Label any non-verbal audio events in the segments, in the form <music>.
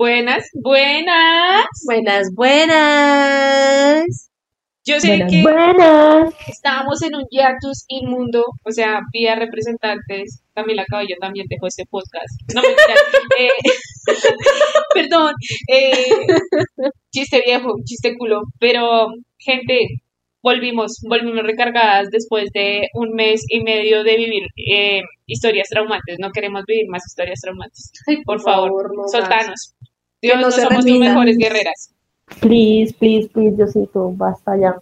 Buenas, buenas. Buenas, buenas. Yo sé Buenas, que buenas. estábamos en un hiatus inmundo, o sea, vía representantes. Camila Cabello también dejó este podcast. No mentira. <laughs> eh, <laughs> perdón. eh, chiste viejo, chiste culo. Pero, gente, volvimos, volvimos recargadas después de un mes y medio de vivir eh, historias traumantes. No queremos vivir más historias traumantes. Por favor, no más. soltanos. Dios, no no se somos tus mejores guerreras. Please, please, please, Diosito, basta ya.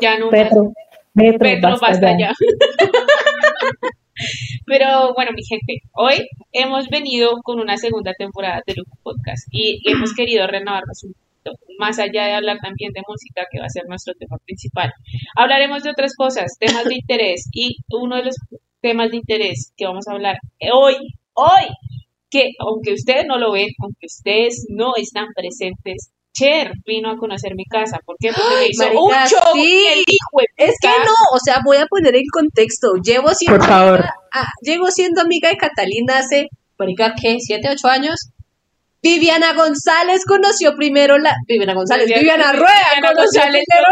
Ya no. Petro, Petro, Petro, basta, basta ya. ya. <laughs> Pero bueno, mi gente, hoy hemos venido con una segunda temporada de Lujo Podcast y hemos querido renovarnos un poquito, más allá de hablar también de música, que va a ser nuestro tema principal. Hablaremos de otras cosas, temas de interés y uno de los temas de interés que vamos a hablar hoy, hoy, que aunque ustedes no lo ven, aunque ustedes no están presentes, Cher vino a conocer mi casa. ¿Por qué? Porque me hizo marica, un show sí. y el hijo de Es que no, o sea, voy a poner en contexto. Llevo siendo, Por favor. amiga- ah, llevo siendo amiga de Catalina hace, marica, ¿qué? ¿Siete, ocho años? Viviana González conoció primero la... Viviana González, Viviana, Rueda Viviana conoció González, primero...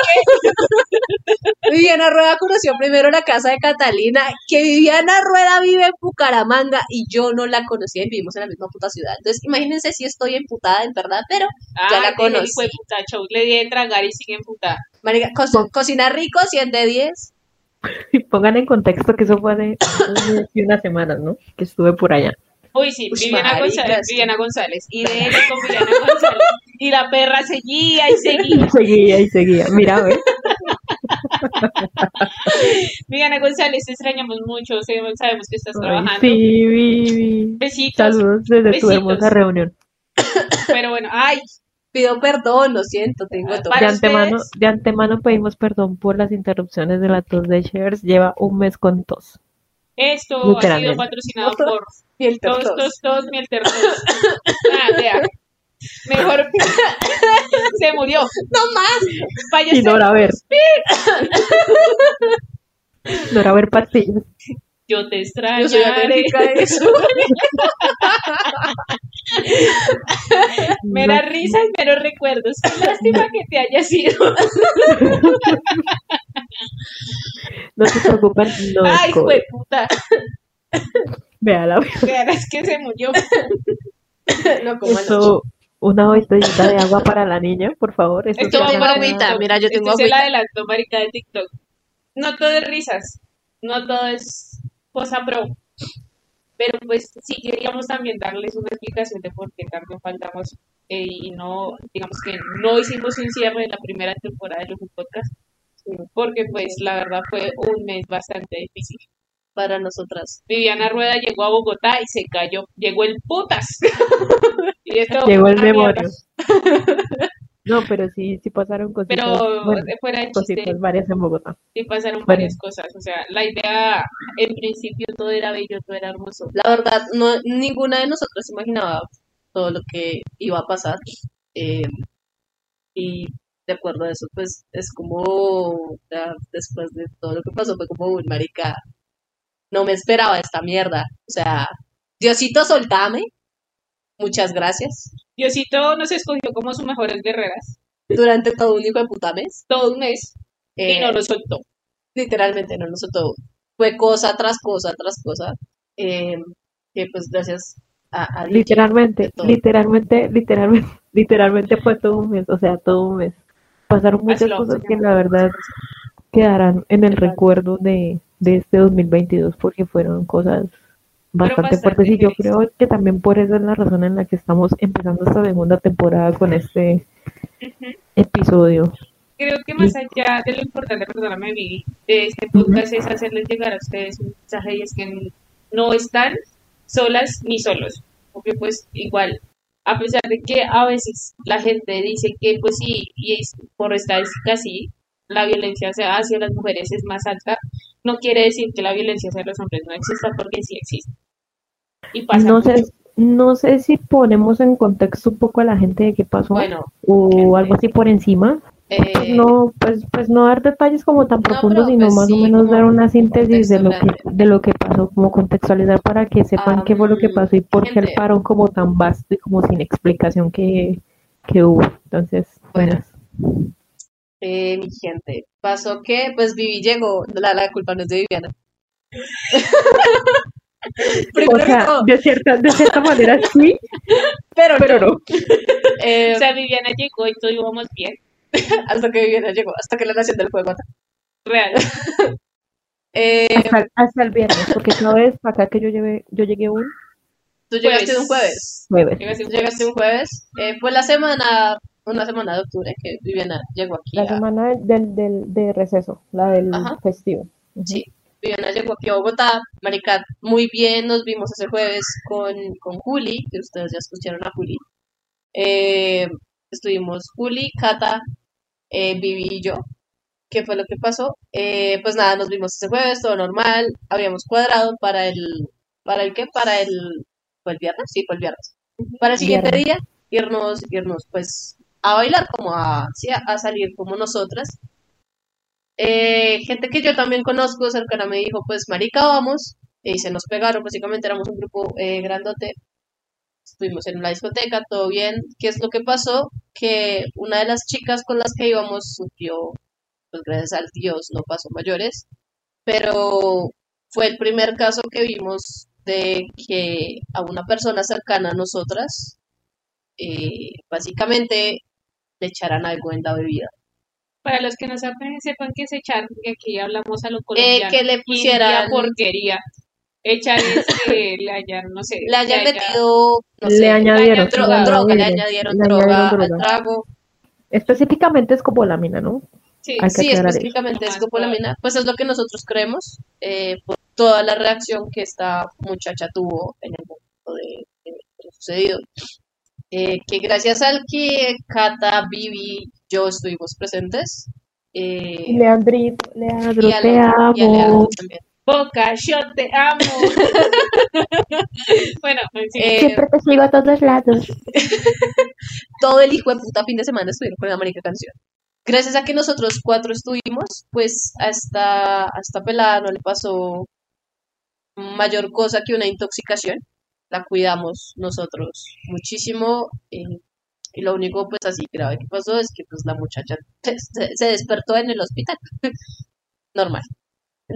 <laughs> Viviana Rueda conoció primero la casa de Catalina, que Viviana Rueda vive en Bucaramanga y yo no la conocía y vivimos en la misma puta ciudad. Entonces, imagínense si estoy emputada en verdad, pero Ya la conocí. de puta show. Le di de tragar y sigue emputada. marica, co- cocina rico, 100 de 10. Y <laughs> pongan en contexto que eso fue de hace <coughs> unas semanas, ¿no? Que estuve por allá. Uy, sí, Viviana González, sí. Viviana González. Y de él con Viviana González. Y la perra seguía y seguía. Y <laughs> seguía y seguía. Mira, ¿ves? Viviana González, te extrañamos mucho. Sabemos que estás Ay, trabajando. sí, Vivi. Besitos. Saludos desde tu hermosa reunión. Pero bueno, ay, Pido perdón, lo siento, tengo todo. De antemano, ustedes. de antemano pedimos perdón por las interrupciones de la tos de Shares. Lleva un mes con tos. Esto ha sido patrocinado por Y el Tos, tos. tos, tos, miel tertos. Ah, vea. Mejor <laughs> <laughs> se murió. No más. Vaya Y Nora, a ver. <laughs> Nora, a ver pastillas. Yo te extraño. Yo soy alérgica a eso. <laughs> Mera risa y mero recuerdos. Qué lástima que te haya sido. No se preocupen, no es Ay, fue puta. Véala. Vean, es que se murió. No como. Eso, una botellita de agua para la niña, por favor. Esto se para llama- agüita, mira, yo tengo Este es el agüita. adelanto, marica, de TikTok. No todo es risas. No todo es cosa pro. Pero pues sí queríamos también darles una explicación de por qué tanto faltamos eh, y no, digamos que no hicimos un cierre de la primera temporada de los podcast. Porque pues la verdad fue un mes bastante difícil. Para nosotras. Viviana Rueda llegó a Bogotá y se cayó. Llegó el putas. <laughs> y esto Llegó el memorio. <laughs> No, pero sí, sí pasaron cositas. Pero bueno, fuera de chiste, cositas varias en Bogotá. sí pasaron Bueno. varias cosas. O sea, la idea, en principio todo era bello, todo era hermoso. La verdad, no, ninguna de nosotras imaginaba todo lo que iba a pasar. eh, y de acuerdo a eso, pues es como, ya después de todo lo que pasó, fue como un marica. No me esperaba esta mierda. O sea, Diosito, soltame. Muchas gracias. Diosito nos escogió como sus mejores guerreras. Durante todo un hijo de puta mes. Todo un mes. y eh, no lo soltó. literalmente no nos soltó. Fue cosa tras cosa tras cosa. eh, que pues gracias a, a Dios. Literalmente, literalmente, literalmente, <laughs> literalmente fue todo un mes, o sea, todo un mes. Pasaron muchas cosas que la verdad quedarán en el recuerdo de, de este 2022 porque fueron cosas bastante bastante fuertes y yo creo que también por eso es la razón en la que estamos empezando esta segunda temporada con este episodio. Creo que más allá de lo importante, perdóname, Vivi, de este podcast es hacerles llegar a ustedes un mensaje y es que no están solas ni solos. Porque pues igual, a pesar de que a veces la gente dice que pues sí, y es por estadística sí, la violencia hacia las mujeres es más alta, no quiere decir que la violencia hacia los hombres no exista porque sí existe. Y pasa No sé, no sé si ponemos en contexto un poco a la gente de qué pasó Bueno, o algo así por encima. Eh, Pues no, pues, pues no dar detalles como tan No, profundos, sino pues, más o menos dar una síntesis de lo que, de lo que pasó, como contextualizar para que sepan qué fue lo que pasó y por qué el parón como tan vasto y como sin explicación que, que hubo. Entonces, Bueno. buenas. eh, mi gente, pasó que pues Vivi llegó, la, la culpa no es de Viviana. <laughs> <laughs> O Primero que sea, todo, de cierta, de cierta manera sí, <laughs> pero, pero no. <laughs> eh, O sea, Viviana llegó y todos íbamos bien. hasta que Viviana llegó, hasta que la Nación del Fuego. Real. Eh, Hasta, hasta el viernes, porque esta vez para acá que yo llegué, yo llegué un tú llegaste un jueves. jueves. Llegaste un jueves. Eh, fue la semana, una semana de octubre que Viviana llegó aquí. La a- semana del, del, de receso, la del Ajá. festivo. Sí, Viviana llegó aquí a Bogotá, Maricat, muy bien, nos vimos ese jueves con, con Juli, que ustedes ya escucharon a Juli. Eh, estuvimos Juli, Cata, eh, Vivi y yo. ¿Qué fue lo que pasó? Eh, pues nada, nos vimos ese jueves, todo normal, habíamos cuadrado para el, ¿para el qué? Para el, ¿fue el viernes? Sí, fue el viernes. Para el siguiente Viernes. día, irnos, irnos pues a bailar, como a, sí, a, a salir como nosotras. Eh, gente que yo también conozco cercana me dijo, pues marica, vamos, y se nos pegaron, básicamente éramos un grupo eh, grandote, estuvimos en la discoteca, todo bien. ¿Qué es lo que pasó? Que una de las chicas con las que íbamos sufrió, pues gracias al Dios, no pasó mayores, pero fue el primer caso que vimos de que a una persona cercana a nosotras, eh, básicamente le echaran algo en la bebida. Para los que no saben, sepan que es echar, porque aquí hablamos a lo Eh, colombiano. que le India pusieran, porquería. Echar es que le hayan, no sé, le hayan haya- metido, no Le sé, añadieron, le droga, le añadieron, añadieron le droga añadieron al droga. trago. Específicamente es como lámina, ¿no? Sí, que Sí, eso. específicamente Lo es copolamina. Pues es lo que nosotros creemos eh, por toda la reacción que esta muchacha tuvo en el momento de, de- de lo sucedido. Eh, que gracias al que Cata, Vivi, yo estuvimos presentes. eh, Leandrito, Leandro, y a te Leandro- y a Leandro amo. también. Boca, yo te amo. <laughs> bueno. Eh, Siempre te sigo a todos lados. <laughs> todo el hijo de puta fin de semana estuvieron con la marica canción. Gracias a que nosotros cuatro estuvimos, pues a esta, a esta pelada no le pasó mayor cosa que una intoxicación. La cuidamos nosotros muchísimo. eh, y lo único pues así grave que pasó es que pues la muchacha se, se despertó en el hospital. <laughs> normal.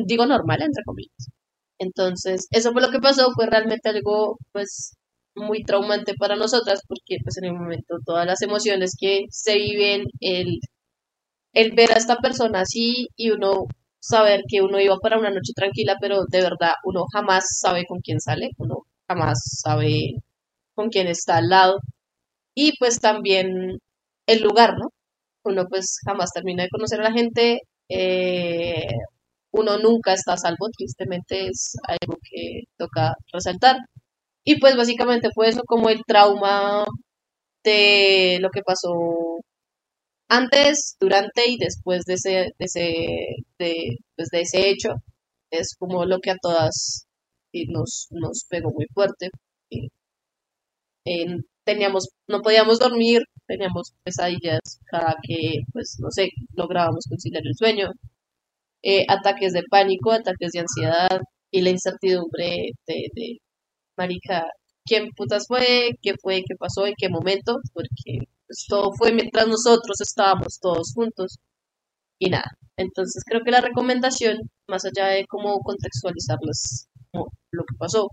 Digo normal, entre comillas. Entonces, eso fue lo que pasó, fue realmente algo pues muy traumante para nosotras porque pues en el momento todas las emociones que se viven, el, el ver a esta persona así y uno saber que uno iba para una noche tranquila, pero de verdad uno jamás sabe con quién sale, uno jamás sabe con quién está al lado y pues también el lugar, ¿no? Uno pues jamás termina de conocer a la gente, eh, uno nunca está a salvo, tristemente es algo que toca resaltar. Y pues básicamente fue eso como el trauma de lo que pasó antes, durante y después de ese, de ese, de, pues, de ese hecho. Es como lo que a todas nos, nos pegó muy fuerte. En- teníamos, no podíamos dormir, teníamos pesadillas cada que, pues, no sé, lográbamos conciliar el sueño. Eh, ataques de pánico, ataques de ansiedad y la incertidumbre de, de marica, quién putas fue, qué fue, qué pasó, en qué momento, porque pues, todo fue mientras nosotros estábamos todos juntos y nada. Entonces creo que la recomendación, más allá de cómo contextualizarles como lo que pasó,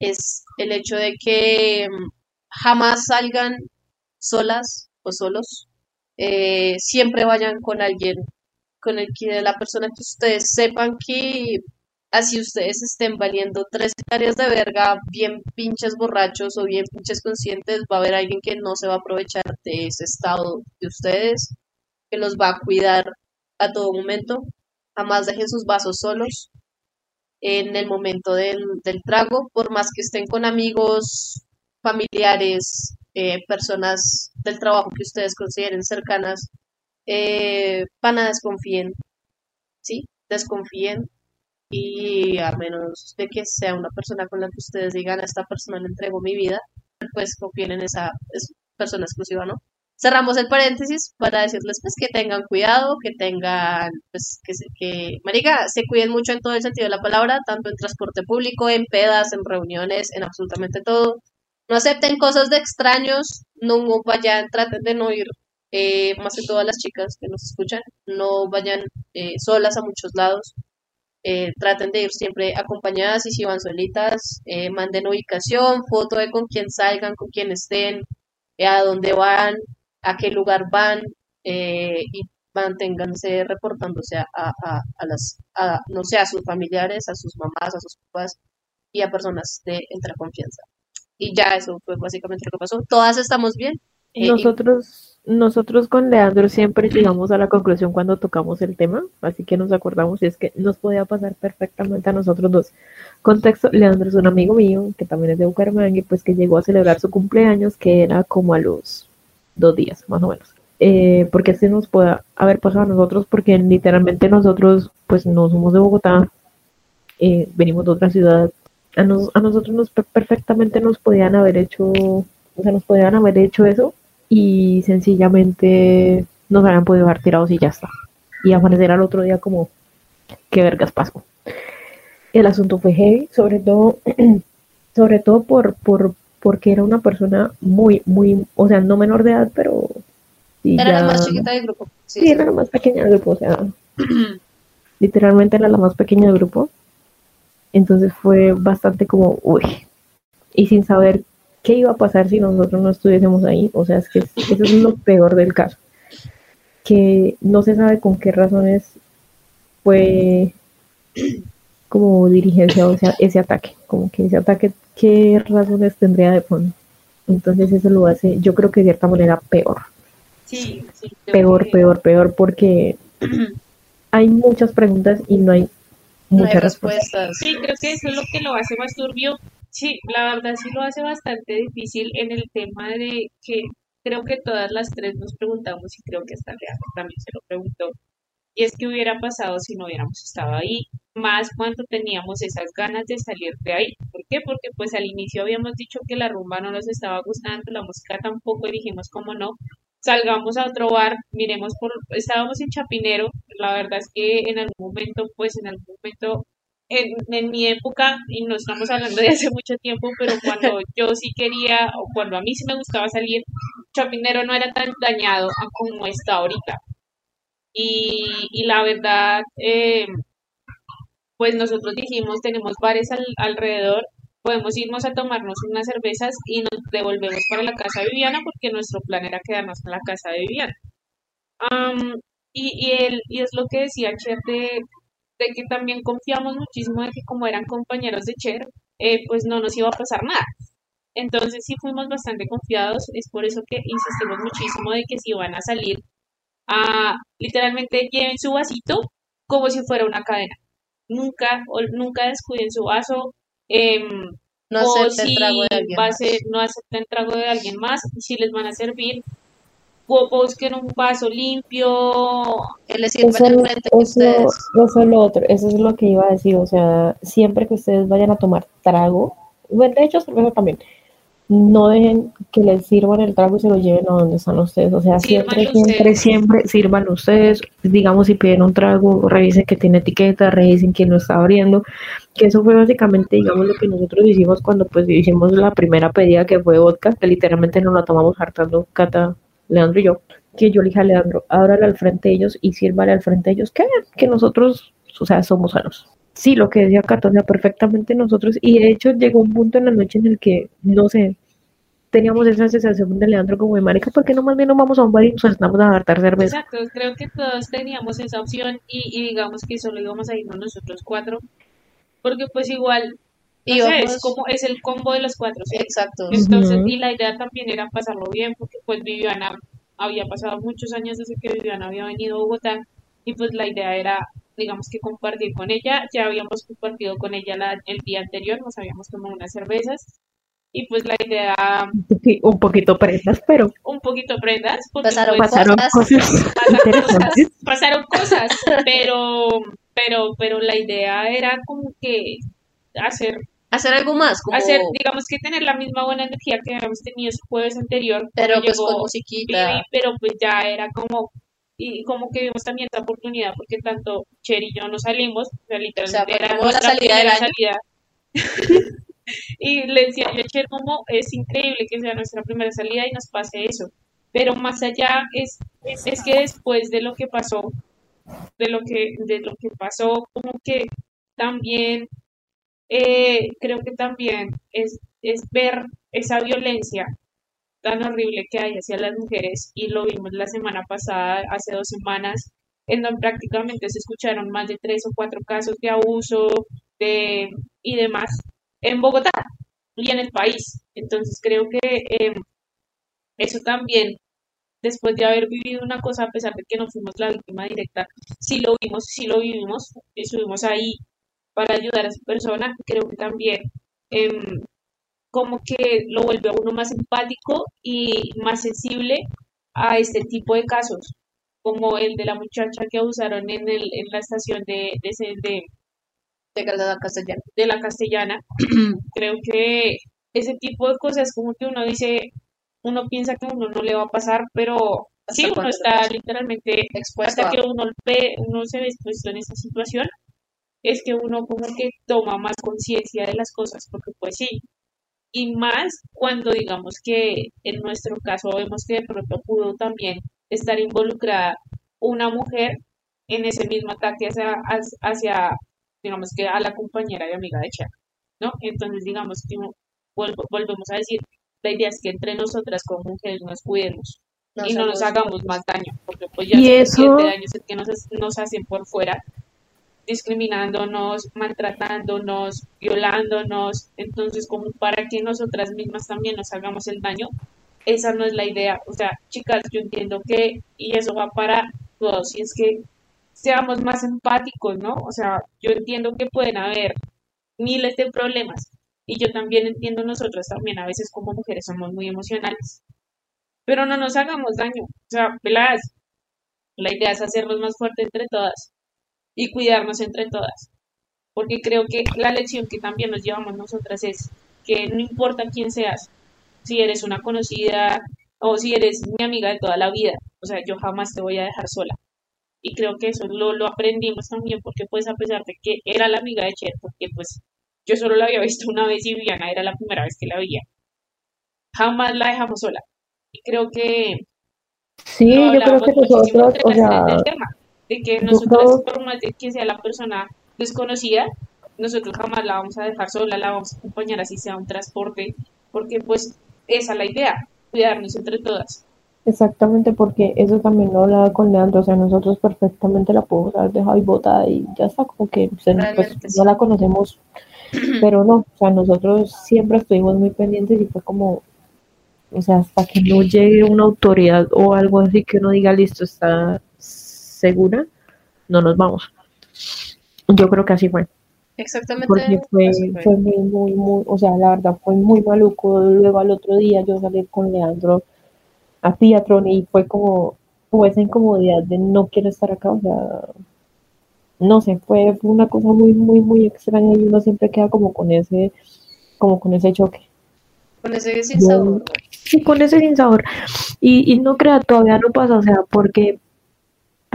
es el hecho de que jamás salgan solas o solos, eh, siempre vayan con alguien, con el que la persona que ustedes sepan que así ustedes estén valiendo tres hectáreas de verga, bien pinches borrachos o bien pinches conscientes, va a haber alguien que no se va a aprovechar de ese estado de ustedes, que los va a cuidar a todo momento. Jamás dejen sus vasos solos en el momento del, del trago, por más que estén con amigos, familiares, eh, personas del trabajo que ustedes consideren cercanas, eh, pana desconfíen, ¿sí? Desconfíen y a menos de que sea una persona con la que ustedes digan a esta persona le entrego mi vida, pues confíen en esa es persona exclusiva, ¿no? cerramos el paréntesis para decirles pues que tengan cuidado, que tengan, pues que, que, marica, se cuiden mucho en todo el sentido de la palabra, tanto en transporte público, en pedas, en reuniones, en absolutamente todo. No acepten cosas de extraños, no vayan, traten de no ir, eh, más que todas las chicas que nos escuchan, no vayan eh, solas a muchos lados. Eh, traten de ir siempre acompañadas y si van solitas, eh, manden ubicación, foto de con quién salgan, con quién estén, eh, a dónde van, a qué lugar van eh, y manténganse reportándose a, a, a- las, a, no sé, a sus familiares, a sus mamás, a sus papás y a personas de entre confianza. Y ya eso fue básicamente lo que pasó. Todas estamos bien. eh, Nosotros, nosotros con Leandro siempre llegamos a la conclusión cuando tocamos el tema, así que nos acordamos y es que nos podía pasar perfectamente a nosotros dos. Contexto, Leandro es un amigo mío que también es de Bucaramanga pues que llegó a celebrar su cumpleaños que era como a los dos días, más o menos. Eh, porque este nos puede haber pasado a nosotros porque literalmente nosotros pues no somos de Bogotá, eh, venimos de otra ciudad. A, nos- a nosotros nos per- perfectamente nos podían haber hecho, o sea, nos podían haber hecho eso y sencillamente nos habían podido dejar tirados y ya está. Y amanecer al otro día como, qué vergas pasó. El asunto fue heavy, sobre todo, <clears throat> sobre todo por, por, porque era una persona muy, muy, o sea, no menor de edad, pero sí, era la más chiquita del grupo. Sí, Sí, sí. era la más pequeña del grupo, o sea, <clears throat> literalmente era la más pequeña del grupo. Entonces fue bastante como, uy, y sin saber qué iba a pasar si nosotros no estuviésemos ahí. O sea, es que es- eso es lo peor del caso. Que no se sabe con qué razones fue como dirigenciado ese, ese ataque. Como que ese ataque, qué razones tendría de fondo. Entonces eso lo hace, yo creo que de cierta manera peor Sí, sí. peor, peor, peor, porque <clears throat> hay muchas preguntas y no hay No muchas respuestas. respuestas. Sí, creo que eso es lo que lo hace más turbio. Sí, la verdad sí lo hace bastante difícil en el tema de que creo que todas las tres nos preguntamos y creo que hasta Leandro también se lo preguntó. Y es que hubiera pasado si no hubiéramos estado ahí, más cuando teníamos esas ganas de salir de ahí. ¿Por qué? Porque pues al inicio habíamos dicho que la rumba no nos estaba gustando, la música tampoco, y dijimos como no, salgamos a otro bar, miremos por, estábamos en Chapinero, la verdad es que en algún momento, pues en algún momento, en, en mi época, y no estamos hablando de hace mucho tiempo, pero cuando <laughs> yo sí quería, o cuando a mí sí me gustaba salir, Chapinero no era tan dañado como está ahorita. Y, y la verdad, eh, pues nosotros dijimos, tenemos bares al- alrededor, podemos irnos a tomarnos unas cervezas y nos devolvemos para la casa de Viviana porque nuestro plan era quedarnos en la casa de Viviana. Y, y, él, y es lo que decía Cher de, que también confiamos muchísimo de que como eran compañeros de Cher, eh, pues no nos iba a pasar nada. Entonces sí fuimos bastante confiados, es por eso que insistimos muchísimo de que si van a salir, a, literalmente lleven su vasito como si fuera una cadena. Nunca, nunca descuiden su vaso. Em, No o acepten si trago de alguien va a más. ser, no acepten trago de alguien más, y si les van a servir, bu- busquen un vaso limpio. Que les sirvan Eso, enfrente de eso, ustedes. eso es lo otro, eso es lo que iba a decir, o sea, siempre que ustedes vayan a tomar trago, bueno, de hecho cerveza también, no dejen que les sirvan el trago y se lo lleven a donde están ustedes, o sea, siempre, Sírvanlo siempre, ustedes. siempre sirvan ustedes, digamos, si piden un trago, revisen que tiene etiqueta, revisen quién lo está abriendo, que eso fue básicamente, digamos, lo que nosotros hicimos cuando pues hicimos la primera pedida que fue vodka, que literalmente nos la tomamos hartando Cata, Leandro y yo, que yo le dije a Leandro, ábrale al frente de ellos y sírvale al frente de ellos, que, que nosotros, o sea, somos sanos. Sí, lo que decía Cata, o sea, perfectamente nosotros, y de hecho llegó un punto en la noche en el que, no sé, teníamos esa sensación de Leandro como de marica, ¿por qué no más bien nos vamos a un bar y nos sentamos a hartar cerveza? Exacto, creo que todos teníamos esa opción y, y digamos que solo íbamos a irnos nosotros cuatro, porque pues igual, no sé, es como es el combo de los cuatro, ¿sí? Exacto. Entonces, y la idea también era pasarlo bien, porque pues Viviana había pasado muchos años desde que Viviana había venido a Bogotá, y pues la idea era, digamos que compartir con ella, ya habíamos compartido con ella la- el día anterior, nos habíamos tomado unas cervezas, y pues la idea, Sí, un poquito presas, pero un poquito prendas, Pasaron pues, pasaron Cosas. pasaron cosas, pasaron cosas, pero, pero, pero la idea era como que hacer Hacer algo más, como... hacer, digamos que tener la misma buena energía que habíamos tenido ese jueves anterior, pero pues llegó con musiquita. Vivi, pero pues ya era como, y como que vimos también esta oportunidad, porque tanto Cher y yo no salimos, o sea, literalmente O sea, era perdimos la nuestra salida del primera salida. <laughs> y le decía yo a Cher como, es increíble que sea nuestra primera salida y nos pase eso, pero más allá es, es que después de lo que pasó, de lo que, de lo que pasó, como que también eh, creo que también es, es ver esa violencia tan horrible que hay hacia las mujeres y lo vimos la semana pasada, hace dos semanas, en donde prácticamente se escucharon más de tres o cuatro casos de abuso y demás en Bogotá y en el país. Entonces creo que eh, eso también, después de haber vivido una cosa, a pesar de que no fuimos la víctima directa, sí lo vimos, sí lo vivimos, estuvimos ahí para ayudar a esa persona, creo que también em, como que lo vuelve a uno más empático y más sensible a este tipo de casos, como el de la muchacha que abusaron en, el, en la estación de, de, de, de la castellana. de la castellana. <clears throat> Creo que ese tipo de cosas como que uno dice, uno piensa que a uno no le va a pasar, pero ¿Hasta sí, uno está literalmente, Expuesto hasta a- que uno ve, uno se ve expuesto en esa situación, es que uno como que toma más conciencia de las cosas, porque pues sí, y más cuando digamos que en nuestro caso vemos que de pronto pudo también estar involucrada una mujer en ese mismo ataque hacia, hacia digamos que a la compañera y amiga de Chuck, ¿no? Entonces digamos que vuelvo, volvemos a decir, la idea es que entre nosotras como mujeres nos cuidemos y no nos hagamos- más daño, porque pues ya Y suficiente eso- daño es el que nos, nos hacen por fuera, discriminándonos, maltratándonos, violándonos, entonces como para que nosotras mismas también nos hagamos el daño, esa no es la idea, o sea, chicas, yo entiendo que, y eso va para todos, y es que seamos más empáticos, ¿no? O sea, yo entiendo que pueden haber miles de problemas, y yo también entiendo nosotros también a veces como mujeres somos muy emocionales, pero no nos hagamos daño, o sea, peladas, la idea es hacernos más fuertes entre todas y cuidarnos entre todas, porque creo que la lección que también nos llevamos nosotras es que no importa quién seas, si eres una conocida o si eres mi amiga de toda la vida, o sea, yo jamás te voy a dejar sola. Y creo que eso lo, lo aprendimos también porque pues a pesar de que era la amiga de Cher, porque pues yo solo la había visto una vez y Viviana era la primera vez que la veía, jamás la dejamos sola. Y creo que Sí, yo creo que nosotros, o sea, del tema, de que creo- por más de que sea la persona desconocida, nosotros jamás la vamos a dejar sola, la vamos a acompañar así sea un transporte, porque pues esa es la idea, cuidarnos entre todas. Exactamente, porque eso también lo hablaba con Leandro, o sea, nosotros perfectamente la podemos haber dejado ahí botada y ya está, como que se- pues, Realmente sí. no la conocemos, <clears throat> pero no, o sea, nosotros siempre estuvimos muy pendientes y fue como, o sea, hasta que no llegue una autoridad o algo así que uno diga, listo, está segura, no nos vamos. Yo creo que así fue. Exactamente. porque fue, así fue. fue muy, muy, muy, o sea, la verdad fue muy maluco. Luego al otro día yo salí con Leandro a Teatron y fue como, fue esa incomodidad de no quiero estar acá, o sea, no sé, fue, fue una cosa muy, muy, muy extraña y uno siempre queda como con ese, como con ese choque. Con ese sin sabor. Sí, con ese sin sabor. Y, y no crea, todavía no pasa, o sea, porque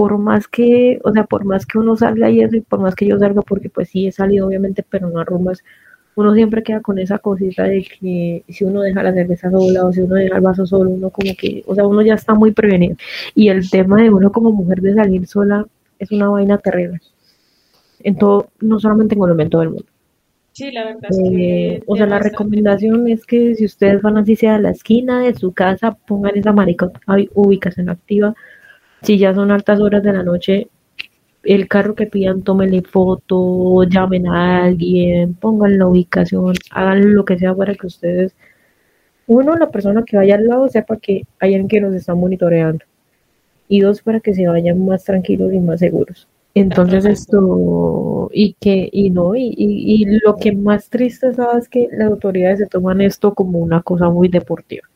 por más que, o sea, por más que uno salga y eso, y por más que yo salga, porque pues sí he salido obviamente, pero no a rumbas, uno siempre queda con esa cosita de que si uno deja la cerveza sola o si uno deja el vaso solo, uno como que, o sea, uno ya está muy prevenido. Y el tema de uno como mujer de salir sola es una vaina terrible. En todo, no solamente en Colombia, en todo el mundo. Sí, la verdad es que... Eh, o sea, la recomendación es que si ustedes van así sea a la esquina de su casa, pongan esa marica ay, ubicación activa. Si ya son altas horas de la noche, el carro que pidan, tómenle foto, llamen a alguien, pongan la ubicación, hagan lo que sea para que ustedes, uno, la persona que vaya al lado sepa que hay alguien que nos está monitoreando. Y dos, para que se vayan más tranquilos y más seguros. Entonces esto, y que, y no, y, y, y lo que más triste sabes es que las autoridades se toman esto como una cosa muy deportiva.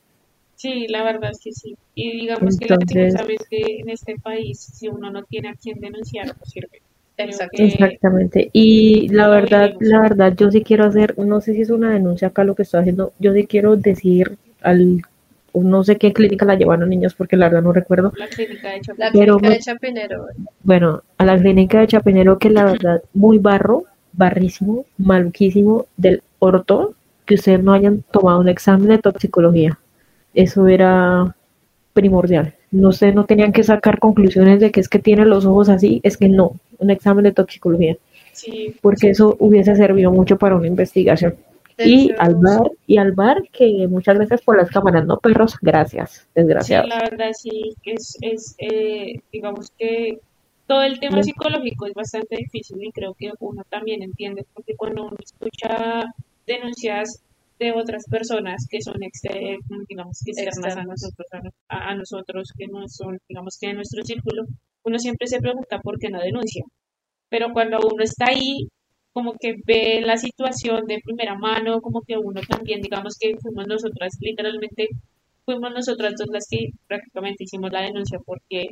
Sí, la verdad es que sí. Y digamos que Entonces- sabes que en este país, si uno no tiene a quien denunciar, no sirve. Creo Exacto. que- Exactamente. Y la verdad, la verdad, yo sí quiero hacer, no sé si es una denuncia acá lo que estoy haciendo, yo sí quiero decir al, no sé qué clínica la llevaron niños porque la verdad no recuerdo, la clínica de Chapinero. Pero clínica de Chapinero. bueno, a la clínica de Chapinero que la verdad, muy barro, barrísimo, maluquísimo del orto, que ustedes no hayan tomado un examen de toxicología. Eso era primordial. No sé, no tenían que sacar conclusiones de que es que tiene los ojos así, es que no, un examen de toxicología. Sí, porque eso hubiese servido mucho para una investigación. De Y hecho, al bar, y al bar, que muchas veces por las cámaras, no perros, gracias, Sí, desgraciados. la verdad sí, es, es eh, digamos que todo el tema Sí. psicológico es bastante difícil y creo que uno también entiende, porque cuando uno escucha denuncias de otras personas que son, ex- eh, digamos, que externas a nosotros, a, a nosotros, que no son, digamos, que de nuestro círculo, uno siempre se pregunta por qué no denuncia. Pero cuando uno está ahí, como que ve la situación de primera mano, como que uno también, digamos que fuimos nosotras, literalmente fuimos nosotras dos las que prácticamente hicimos la denuncia porque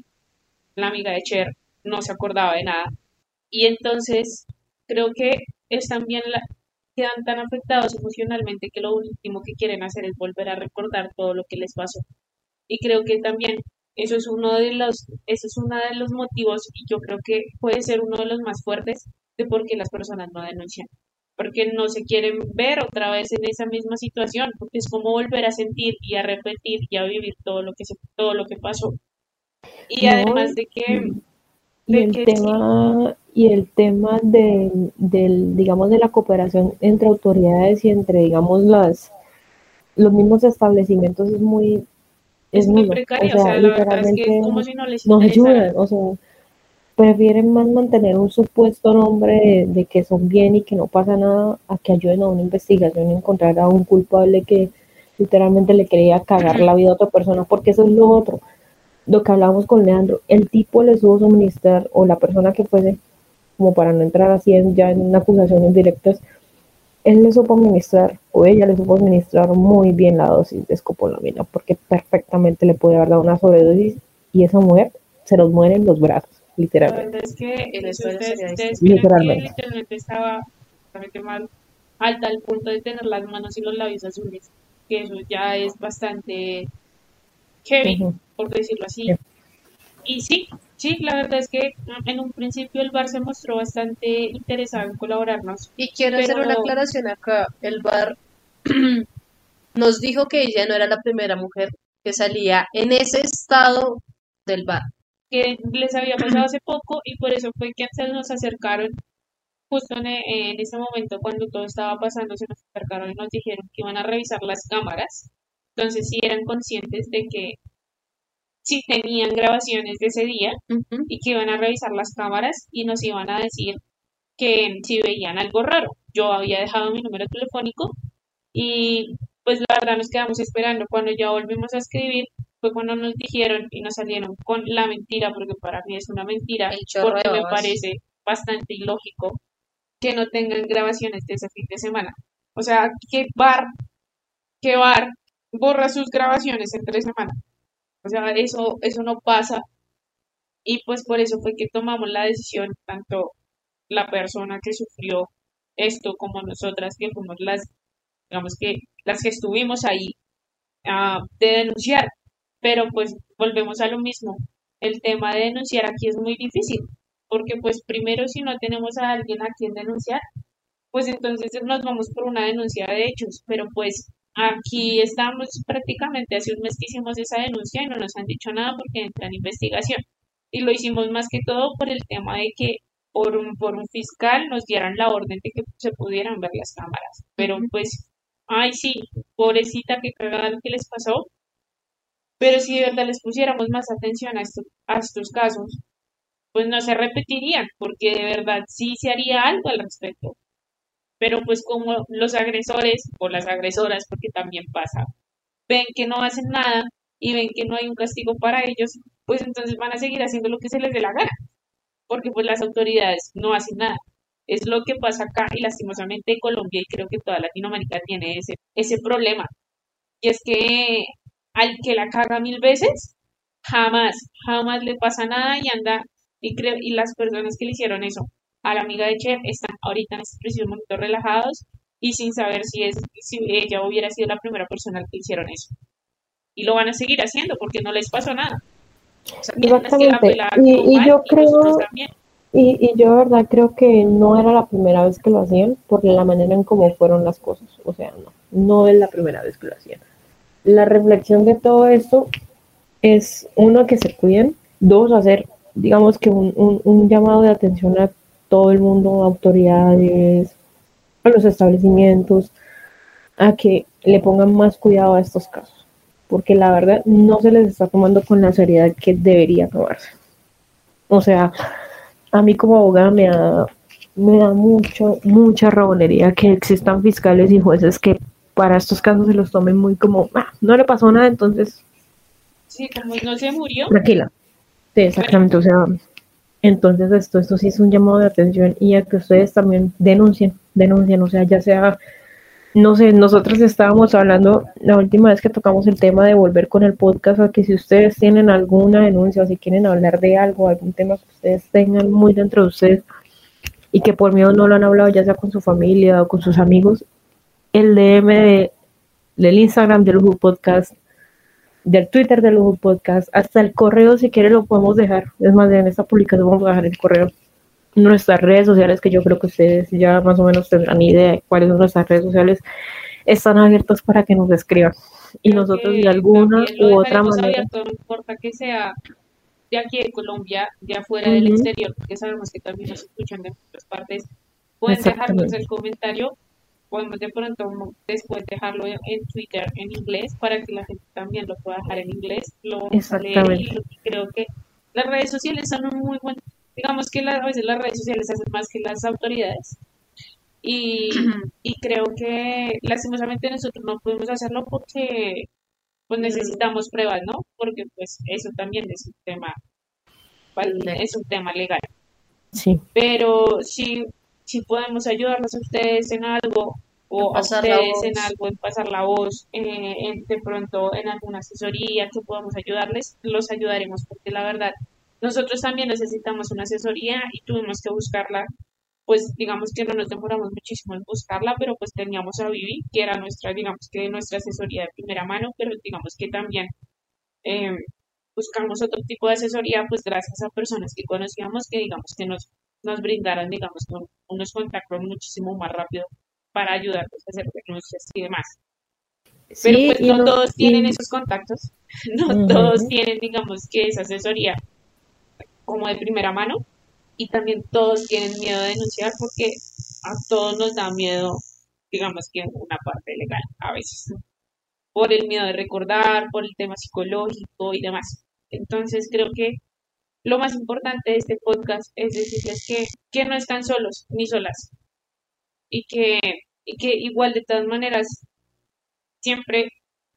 la amiga de Cher no se acordaba de nada. Y entonces creo que es también la, quedan tan afectados emocionalmente que lo último que quieren hacer es volver a recordar todo lo que les pasó. Y creo que también eso es uno de los, eso es uno de los motivos y yo creo que puede ser uno de los más fuertes de por qué las personas no denuncian. Porque no se quieren ver otra vez en esa misma situación, porque es como volver a sentir y a repetir y a vivir todo lo que se, todo lo que pasó. Y No, además de que Y el que tema, y el tema de, del, digamos, de la cooperación entre autoridades y entre, digamos, las, los mismos establecimientos es muy, es es muy nulo. precaria, O o sea, sea, la verdad es que es literalmente como si no les nos ayudan, o sea, prefieren más mantener un supuesto nombre de, de que son bien y que no pasa nada a que ayuden a una investigación y encontrar a un culpable que literalmente le quería cagar la vida a otra persona, porque eso es lo otro, lo que hablamos con Leandro, el tipo le supo suministrar, o la persona que fuese, como para no entrar así en, ya en acusaciones directas, él le supo administrar, o ella le supo administrar muy bien la dosis de escopolamina, porque perfectamente le puede haber dado una sobredosis y esa mujer se los muere en los brazos, La literalmente. verdad es que que Literalmente. literalmente estaba mal alta al punto de tener las manos y los labios azules, que eso ya es bastante heavy. Por decirlo así. Sí. Y sí, sí, la verdad es que mm, en un principio el bar se mostró bastante interesado en colaborarnos. Y quiero hacer una aclaración acá. El bar <clears throat> nos dijo que ella no era la primera mujer que salía en ese estado del bar. que les había pasado hace poco y por eso fue que se nos acercaron justo en, e- en ese momento cuando todo estaba pasando, se nos acercaron y nos dijeron que iban a revisar las cámaras. Entonces sí eran conscientes de que sí tenían grabaciones de ese día y que iban a revisar las cámaras y nos iban a decir que si veían algo raro. Yo había dejado mi número telefónico y pues la verdad nos quedamos esperando. Cuando ya volvimos a escribir fue cuando nos dijeron y nos salieron con la mentira, porque para mí es una mentira, porque me parece bastante ilógico que no tengan grabaciones de ese fin de semana. O sea, ¿qué bar, qué bar borra sus grabaciones en tres semanas? O sea, eso, eso no pasa. Y pues por eso fue que tomamos la decisión, tanto la persona que sufrió esto como nosotras que fuimos las, digamos que las que estuvimos ahí, ah, de denunciar. Pero pues volvemos a lo mismo. El tema de denunciar aquí es muy difícil, porque pues primero si no tenemos a alguien a quien denunciar, pues entonces nos vamos por una denuncia de hechos, pero pues aquí estamos prácticamente hace un mes que hicimos esa denuncia y no nos han dicho nada porque entra en investigación. Y lo hicimos más que todo por el tema de que por un, por un fiscal nos dieran la orden de que se pudieran ver las cámaras. Pero pues, ay sí, pobrecita que cagada lo que les pasó. Pero si de verdad les pusiéramos más atención a, esto, a estos casos, pues no se repetirían, porque de verdad sí se haría algo al respecto. Pero pues como los agresores o las agresoras, porque también pasa, ven que no hacen nada y ven que no hay un castigo para ellos, pues entonces van a seguir haciendo lo que se les dé la gana, porque pues las autoridades no hacen nada. Es lo que pasa acá y lastimosamente Colombia y creo que toda Latinoamérica tiene ese, ese problema. Y es que al que la caga mil veces, jamás, jamás le pasa nada y anda Y, y las personas que le hicieron eso a la amiga de Chef están ahorita en este preciso momento relajados y sin saber si, es, si ella hubiera sido la primera persona que hicieron eso. Y lo van a seguir haciendo porque no les pasó nada. Exactamente. Y, y, yo creo, y, y yo de verdad creo que no era la primera vez que lo hacían por la manera en cómo fueron las cosas. O sea, no, no es la primera vez que lo hacían. La reflexión de todo esto es, uno, que se cuiden, dos, hacer, digamos que un, un, un llamado de atención a todo el mundo, autoridades, a los establecimientos, a que le pongan más cuidado a estos casos, porque la verdad no se les está tomando con la seriedad que debería tomarse. O sea, a mí como abogada me da, me da mucho, mucha rabonería que existan fiscales y jueces que para estos casos se los tomen muy como, ah, no le pasó nada, entonces... Sí, como no se murió. Tranquila. Sí, exactamente, o sea, entonces esto, esto sí es un llamado de atención y a que ustedes también denuncien, denuncien, o sea, ya sea, no sé, nosotros estábamos hablando la última vez que tocamos el tema de volver con el podcast, a que si ustedes tienen alguna denuncia o si quieren hablar de algo, algún tema que ustedes tengan muy dentro de ustedes y que por miedo no lo han hablado ya sea con su familia o con sus amigos, el DM de, del Instagram del Lujo Podcast, del Twitter del Lujo Podcast, hasta el correo si quiere lo podemos dejar. Es más, en esta publicación vamos a dejar el correo. Nuestras redes sociales, que yo creo que ustedes ya más o menos tendrán idea de cuáles son nuestras redes sociales, están abiertas para que nos escriban. Y nosotros de alguna u otra manera. no importa que sea de aquí de Colombia, de afuera del exterior, porque sabemos que también nos escuchan de otras partes. Pueden dejarnos el comentario podemos de pronto después dejarlo en, Twitter en inglés para que la gente también lo pueda dejar en inglés, lo vamos a leer y creo que las redes sociales son un muy buen, digamos que a veces las redes sociales hacen más que las autoridades y, <clears throat> y creo que lastimosamente nosotros no podemos hacerlo porque pues necesitamos pruebas, ¿no? Porque pues eso también es un tema, es un tema legal. Sí. Pero si si podemos ayudarlos a ustedes en algo o a ustedes en algo, en pasar la voz, eh, de pronto en alguna asesoría que podamos ayudarles, los ayudaremos porque la verdad, nosotros también necesitamos una asesoría y tuvimos que buscarla, pues digamos que no nos demoramos muchísimo en buscarla, pero pues teníamos a Vivi, que era nuestra, digamos que nuestra asesoría de primera mano, pero digamos que también eh, buscamos otro tipo de asesoría, pues gracias a personas que conocíamos que digamos que nos nos brindaran, digamos, unos contactos muchísimo más rápido para ayudarnos a hacer denuncias y demás. Pero pues no, todos tienen esos contactos, <laughs> no todos tienen, digamos, que esa asesoría como de primera mano y también todos tienen miedo de denunciar porque a todos nos da miedo, digamos que una parte legal a veces, por el miedo de recordar, por el tema psicológico y demás. Entonces creo que lo más importante de este podcast es decirles que, que no están solos ni solas. Y que, y que igual de todas maneras siempre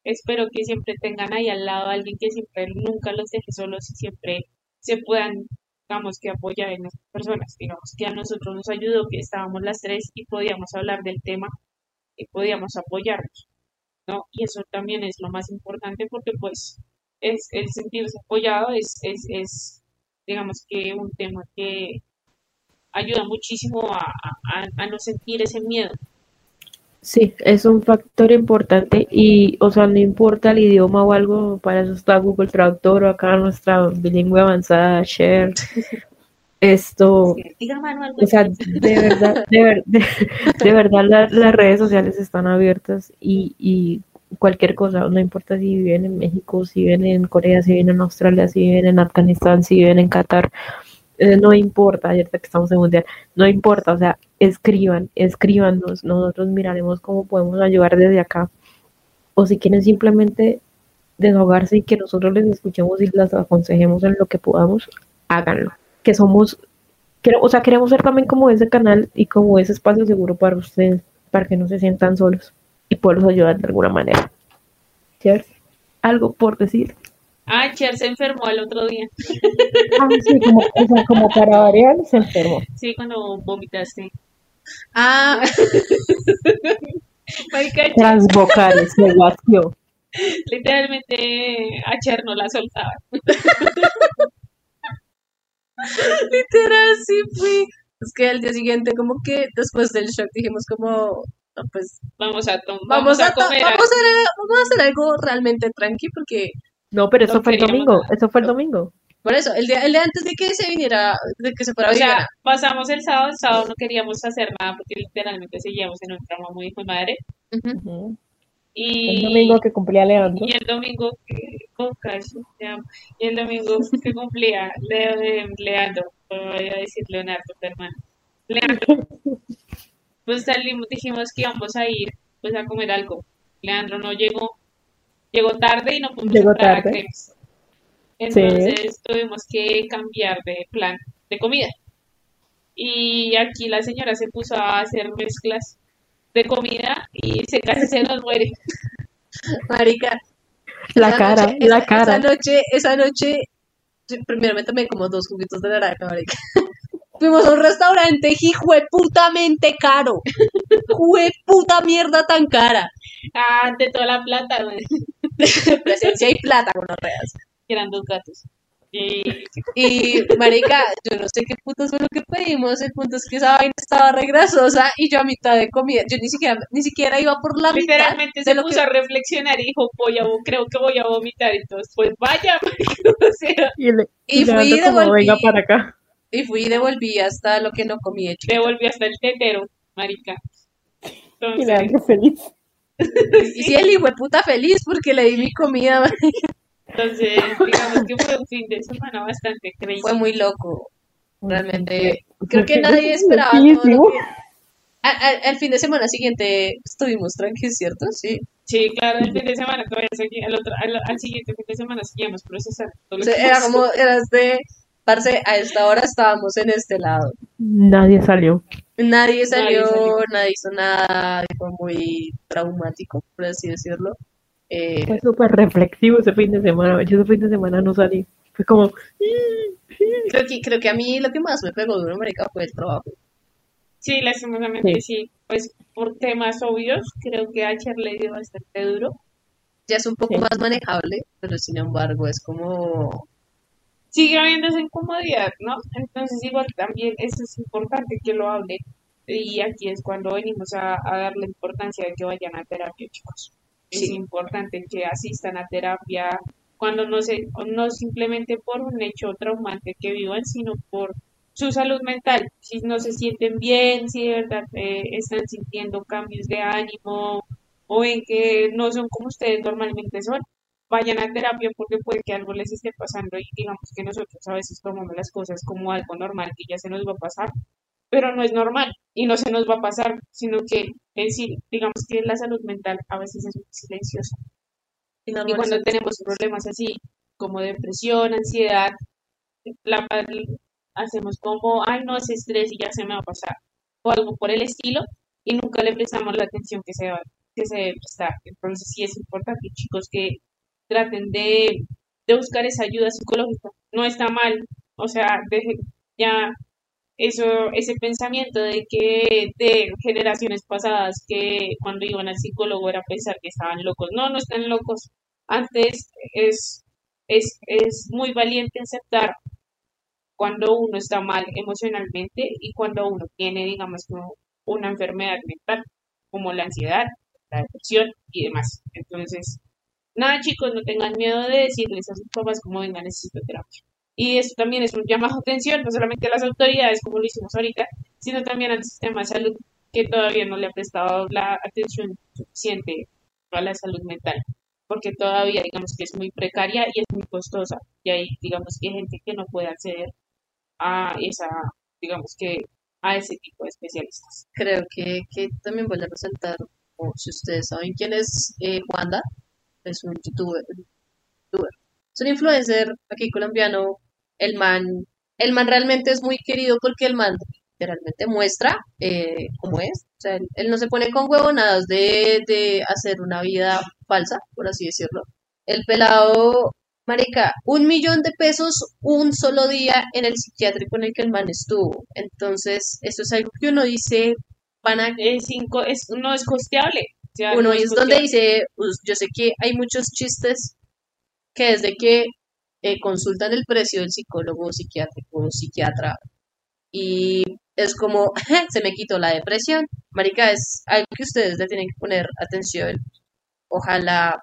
espero que siempre tengan ahí al lado a alguien que siempre nunca los deje solos y siempre se puedan digamos que apoyar en estas personas. Digamos que a nosotros nos ayudó que estábamos las tres y podíamos hablar del tema y podíamos apoyarnos no y eso también es lo más importante porque pues es el sentirse apoyado es, es, es digamos que un tema que ayuda muchísimo a, no sentir ese miedo. Sí, es un factor importante y, o sea, no importa el idioma o algo, para eso está Google Traductor o acá nuestra bilingüe avanzada, Share. <laughs> Esto, o sea, de verdad, de, de, verdad las redes sociales están abiertas y, y cualquier cosa, no importa si viven en México, si viven en Corea, si viven en Australia, si viven en Afganistán, si viven en Qatar, eh, no importa, ayer que estamos en mundial, no importa, o sea, escriban, escríbanos, nosotros miraremos cómo podemos ayudar desde acá. O si quieren simplemente desahogarse y que nosotros les escuchemos y las aconsejemos en lo que podamos, háganlo. Que somos, o sea, queremos ser también como ese canal y como ese espacio seguro para ustedes, para que no se sientan solos y poderlos ayudar de alguna manera. Cher, ¿algo por decir? Ah, Cher se enfermó el otro día. Ah, sí, como, como para variar, se enfermó. Sí, cuando vomitaste. Ah. <laughs> Transvocales, se guació. Literalmente a Cher no la soltaba. <laughs> Literal, sí fui. Es que al día siguiente, como que después del shock, dijimos como, no, pues Vamos a, vamos, vamos a a, to- comer. vamos, a hacer, vamos a hacer algo realmente tranqui, porque No, pero eso No fue el domingo. nada. Eso fue el domingo. por eso, el día, el día antes de que se viniera, de que se fuera O sea, vivir, pasamos el sábado, el sábado no queríamos hacer nada porque literalmente seguíamos en un tramo muy hijo de madre. Y El domingo que cumplía Leandro. Y el domingo que oh. Y el domingo que cumplía Leo de Leandro, voy a decir Leonardo, hermano. Leandro, <laughs> pues salimos, dijimos que íbamos a ir pues a comer algo. Leandro no llegó, llegó tarde y no pudimos Llegó entrar a tarde. Crepes. Entonces tuvimos que cambiar de plan de comida. Y aquí la señora se puso a hacer mezclas de comida y se casi se nos muere. <laughs> marica, La esa cara, noche- la esa- cara. Esa noche, esa noche, primero me tomé como dos juguitos de naranja, marica. Fuimos a un restaurante putamente caro. puta mierda tan cara. Ah, de toda la plata, güey. <laughs> Presencia y plata con las reas. que eran dos gatos. Y Y, marica, yo no sé qué putas fue lo que pedimos. El punto es que esa vaina estaba re grasosa y yo a mitad de comida, yo ni siquiera, ni siquiera iba por la mitad literalmente de se lo puso que... a reflexionar y dijo, voy a, creo que voy a vomitar. Entonces, pues vaya, marico, o sea, Y, le, Y y fui y como venga para acá. Y fui y devolví hasta lo que no comí hecho. devolvió hasta el tetero, marica. Y Entonces, Leandro feliz. Y sí, el hijo de puta feliz porque le di mi comida, <laughs> marica. entonces, digamos que fue un fin de semana bastante crazy. Fue muy loco. Realmente, creo que nadie esperaba todo lo que... Al, al- al fin de semana siguiente estuvimos tranquilos, ¿cierto? Sí. Sí, claro, el fin de semana todavía seguí, al, otro, al, al siguiente fin de semana seguíamos procesando todo O lo sea, que era pasó. como, era este, parce, a esta hora estábamos en este lado. Nadie salió. Nadie salió, salió. nadie hizo nada, fue muy traumático, por así decirlo. Eh, Fue súper reflexivo ese fin de semana. Yo ese fin de semana no salí. Fue como, creo que, creo que a mí lo que más me pegó duro, marica, fue el trabajo. Sí, lastimosamente sí. Pues por temas obvios, creo que a Cher le dio bastante duro. Ya es un poco Sí. más manejable, pero sin embargo es como... sigue habiendo esa incomodidad, ¿no? Entonces igual también eso es importante que lo hable y aquí es cuando venimos a, a darle importancia de que vayan a terapia, chicos. Es importante que asistan a terapia cuando no se, no simplemente por un hecho traumante que vivan, sino por su salud mental. Si no se sienten bien, si de verdad eh, están sintiendo cambios de ánimo o en que no son como ustedes normalmente son, vayan a terapia porque puede que algo les esté pasando y digamos que nosotros a veces tomamos las cosas como algo normal que ya se nos va a pasar, pero no es normal y no se nos va a pasar, sino que es decir, digamos que la salud mental a veces es muy silenciosa. Y cuando tenemos problemas así como depresión, ansiedad, la, hacemos como, ay, no, es estrés y ya se me va a pasar, o algo por el estilo, y nunca le prestamos la atención que se, va- que se debe prestar. Entonces sí es importante, chicos, que traten de, de buscar esa ayuda psicológica. No está mal, o sea, deje ya eso, ese pensamiento de que de generaciones pasadas que cuando iban al psicólogo era pensar que estaban locos. No, no están locos. Antes es, es, es muy valiente aceptar cuando uno está mal emocionalmente y cuando uno tiene, digamos, como una enfermedad mental, como la ansiedad, la depresión y demás. Entonces, nada, chicos, no tengan miedo de decirles a sus papás cómo vengan, necesito terapia. Y esto también es un llamado de atención, no solamente a las autoridades, como lo hicimos ahorita, sino también al sistema de salud, que todavía no le ha prestado la atención suficiente a la salud mental, porque todavía, digamos, que es muy precaria y es muy costosa, y hay, digamos, que hay gente que no puede acceder a esa, digamos, que a ese tipo de especialistas. Creo que, que también a resaltar, o si ustedes saben quién es eh, Juanda, es un youtuber, youtuber. Es un influencer aquí colombiano, el man, el man realmente es muy querido porque el man literalmente muestra eh, cómo es, o sea, él, él no se pone con huevonadas de, de hacer una vida falsa, por así decirlo. El pelado, marica, un millón de pesos un solo día en el psiquiátrico en el que el man estuvo. Entonces, eso es algo que uno dice, pana, Es, inco- es, no es costeable. Uno no es donde dice, pues, yo sé que hay muchos chistes que desde que eh, consultan el precio del psicólogo, psiquiátrico psiquiatra y es como, se me quitó la depresión. Marica, es algo que ustedes le tienen que poner atención. Ojalá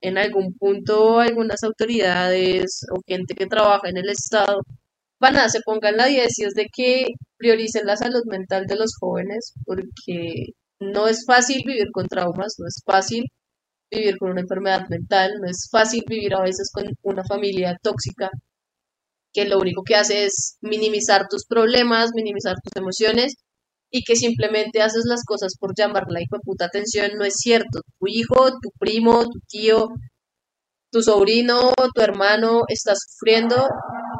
en algún punto algunas autoridades o gente que trabaja en el Estado van a se pongan la 10 y es de que prioricen la salud mental de los jóvenes porque no es fácil vivir con traumas, no es fácil vivir con una enfermedad mental, no es fácil vivir a veces con una familia tóxica que lo único que hace es minimizar tus problemas, minimizar tus emociones y que simplemente haces las cosas por llamar la puta atención, no es cierto. Tu hijo, tu primo, tu tío, tu sobrino, tu hermano está sufriendo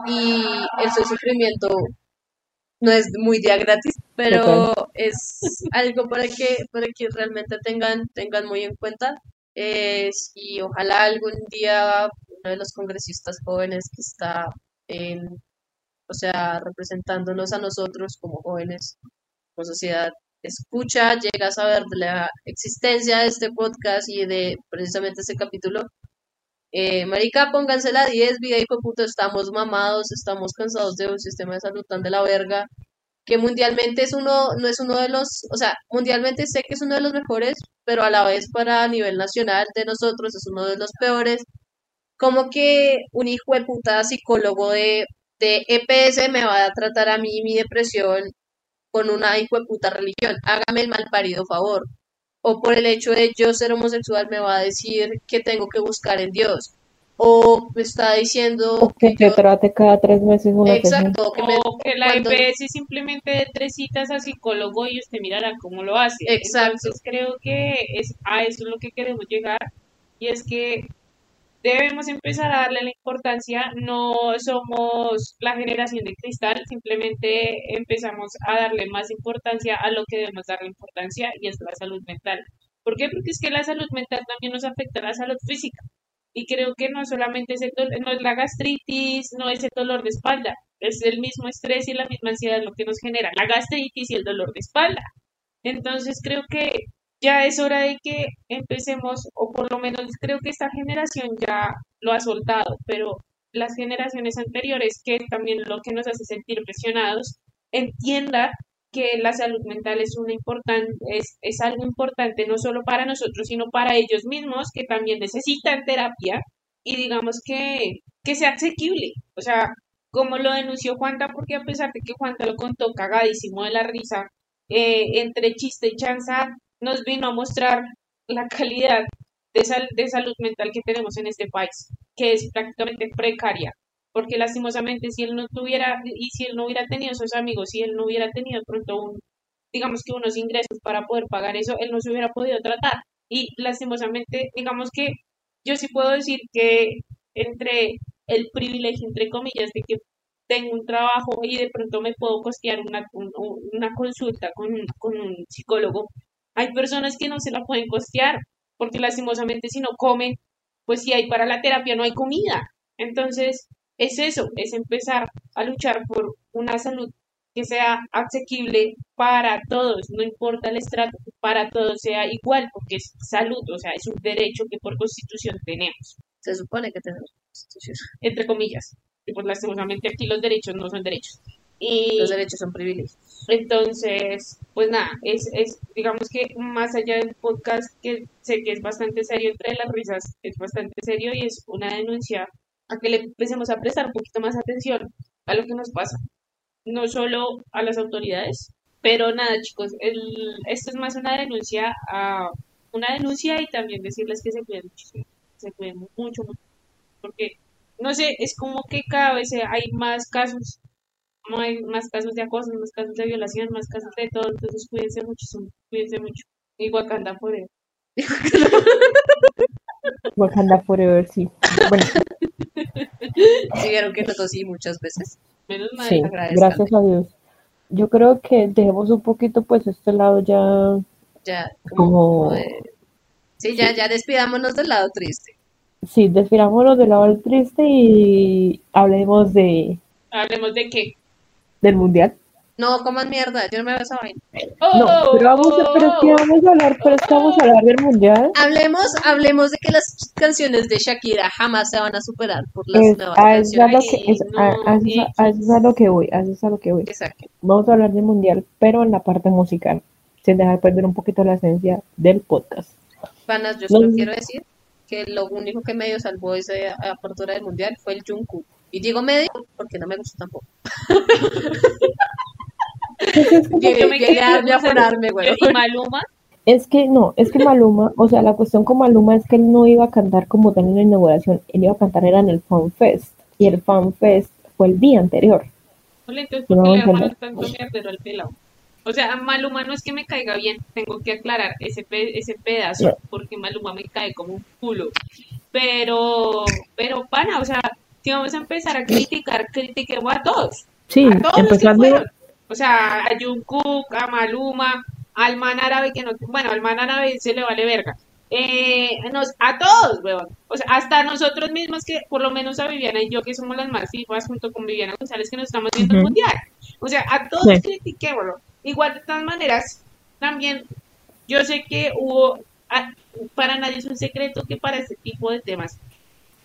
y ese sufrimiento no es muy día gratis, pero es algo para que, para que realmente tengan, tengan muy en cuenta. y ojalá algún día uno de los congresistas jóvenes que está en, o sea, representándonos a nosotros como jóvenes, como sociedad, escucha, llega a saber de la existencia de este podcast y de precisamente este capítulo. Eh, marica, pónganse la 10, vida y puto, estamos mamados, estamos cansados de un sistema de salud tan de la verga, que mundialmente es uno, no es uno de los, o sea, mundialmente sé que es uno de los mejores, pero a la vez para nivel nacional de nosotros es uno de los peores como que un hijo de puta psicólogo de, de EPS me va a tratar a mí mi depresión con una hijo de puta religión. Hágame el mal parido favor. O por el hecho de yo ser homosexual me va a decir que tengo que buscar en Dios. O me está diciendo que, te trate cada tres meses una Exacto. Que o que la EPS simplemente de tres citas a psicólogo y usted mirará cómo lo hace. Exacto. Entonces creo que es a eso es lo que queremos llegar. Y es que debemos empezar a darle la importancia, no somos la generación de cristal, simplemente empezamos a darle más importancia a lo que debemos darle importancia y es la salud mental. ¿Por qué? Porque es que la salud mental también nos afecta a la salud física. Y creo que no solamente es, no es la gastritis, no es el dolor de espalda, es el mismo estrés y la misma ansiedad lo que nos genera la gastritis y el dolor de espalda. Entonces creo que ya es hora de que empecemos, o por lo menos creo que esta generación ya lo ha soltado, pero las generaciones anteriores, que también lo que nos hace sentir presionados, entienda que la salud mental es, una importante, es, es algo importante no solo para nosotros, sino para ellos mismos, que también necesitan terapia y digamos que, que sea asequible. O sea, como lo denunció Juanta, porque a pesar de que Juanta lo contó cagadísimo de la risa, eh, entre chiste y chanza, nos vino a mostrar la calidad de, de salud mental que tenemos en este país, que es prácticamente precaria, porque lastimosamente si él no tuviera, y si él no hubiera tenido esos amigos, si él no hubiera tenido pronto un, digamos que unos ingresos para poder pagar eso, él no se hubiera podido tratar. Y lastimosamente, digamos que yo sí puedo decir que entre el privilegio, entre comillas, de que tengo un trabajo y de pronto me puedo costear una, una consulta con, con un psicólogo, hay personas que no se la pueden costear porque lastimosamente si no comen, pues si hay para la terapia no hay comida. Entonces, es eso, es empezar a luchar por una salud que sea asequible para todos, no importa el estrato, para todos sea igual, porque es salud, o sea, es un derecho que por constitución tenemos. Se supone que tenemos constitución. Entre comillas, y pues lastimosamente aquí los derechos no son derechos. Y los derechos son privilegios. Entonces, pues nada, es, es, digamos que más allá del podcast, que sé que es bastante serio entre las risas, es bastante serio y es una denuncia a que le empecemos a prestar un poquito más atención a lo que nos pasa, no solo a las autoridades, pero nada chicos, el, esto es más una denuncia a una denuncia y también decirles que se cuiden muchísimo, se cuiden mucho, mucho, porque no sé, es como que cada vez hay más casos hay más casos de acoso, más casos de violación, más casos de todo, entonces cuídense muchísimo, cuídense mucho. Y Wakanda Forever. <laughs> Wakanda Forever, sí. Bueno. <laughs> Sí, vieron que nosotros sí muchas veces. Menos mal. Sí, gracias a Dios. Yo creo que dejemos un poquito, pues, este lado ya. Ya, como. Sí, ya, ya despidámonos del lado triste. Sí, despidámonos del lado triste y hablemos de. Hablemos de qué? Del mundial. No coman mierda, yo no me veo esa vaina. No, pero vamos, a, pero es que vamos a hablar, pero es que vamos a hablar del mundial. Hablemos, hablemos de que las canciones de Shakira jamás se van a superar por las Es, nuevas a eso es a lo canciones. que, es, a, a eso es a- a eso es a lo que voy, a eso es a lo que voy. Exacto. Vamos a hablar del mundial, pero en la parte musical, sin dejar perder un poquito la esencia del podcast. Panas, yo No. solo quiero decir que lo único que medio salvó esa apertura del mundial fue el Jungkook. Y digo medio porque no me gustó tampoco. <laughs> Es, que, Llegué, Yo me quedé a, güey. Y Maluma, es que no, es que Maluma, o sea, la cuestión con Maluma es que él no iba a cantar como tal en la inauguración, él iba a cantar era en el Fan Fest, y el Fan Fest fue el día anterior. Ole, entonces, No, ¿por qué le entiendo. dejaron tanto mierdero al pelado? O sea, Maluma no es que me caiga bien, tengo que aclarar ese, pe- ese pedazo, No. porque Maluma me cae como un culo. Pero, pero, pana, o sea, si vamos a empezar a criticar, critiquemos a todos. Sí, a todos los que empezando, fueron. O sea, a Jungkook, a Maluma, al man árabe que no, bueno, al man árabe se le vale verga. Eh, nos, a todos, weón. O sea, hasta nosotros mismos que, por lo menos a Viviana y yo, que somos las más fifas junto con Viviana González, que nos estamos viendo el mundial. O sea, a todos Sí. critiquémoslo. Igual, de todas maneras, también yo sé que hubo, para nadie es un secreto que para este tipo de temas,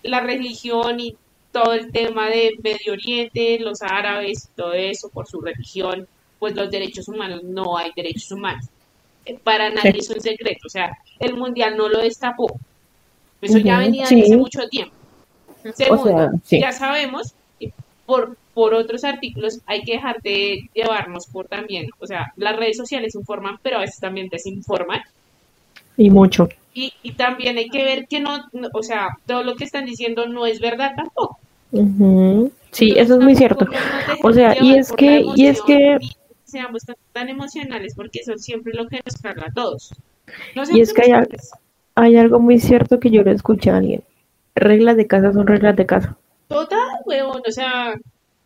la religión y todo el tema de Medio Oriente, los árabes y todo eso por su religión, pues los derechos humanos, no hay derechos humanos. Eh, Para nadie es un secreto, o sea, el mundial no lo destapó. Eso ya venía sí. desde hace mucho tiempo. Segundo, sea, sí. ya sabemos, por, por otros artículos hay que dejar de llevarnos por también, o sea, las redes sociales informan, pero a veces también desinforman. y mucho. Y, y también hay que ver que no- o sea, todo lo que están diciendo no es verdad tampoco. Ujú. Sí, Entonces, eso es muy cierto. O sea, y es que, y es que, seamos tan, emocionales porque eso es siempre lo que nos carga a todos. No Y es que hay emocionales. hay algo muy cierto que yo le escuché a alguien. Reglas de casa son reglas de casa. Total, huevón, o sea,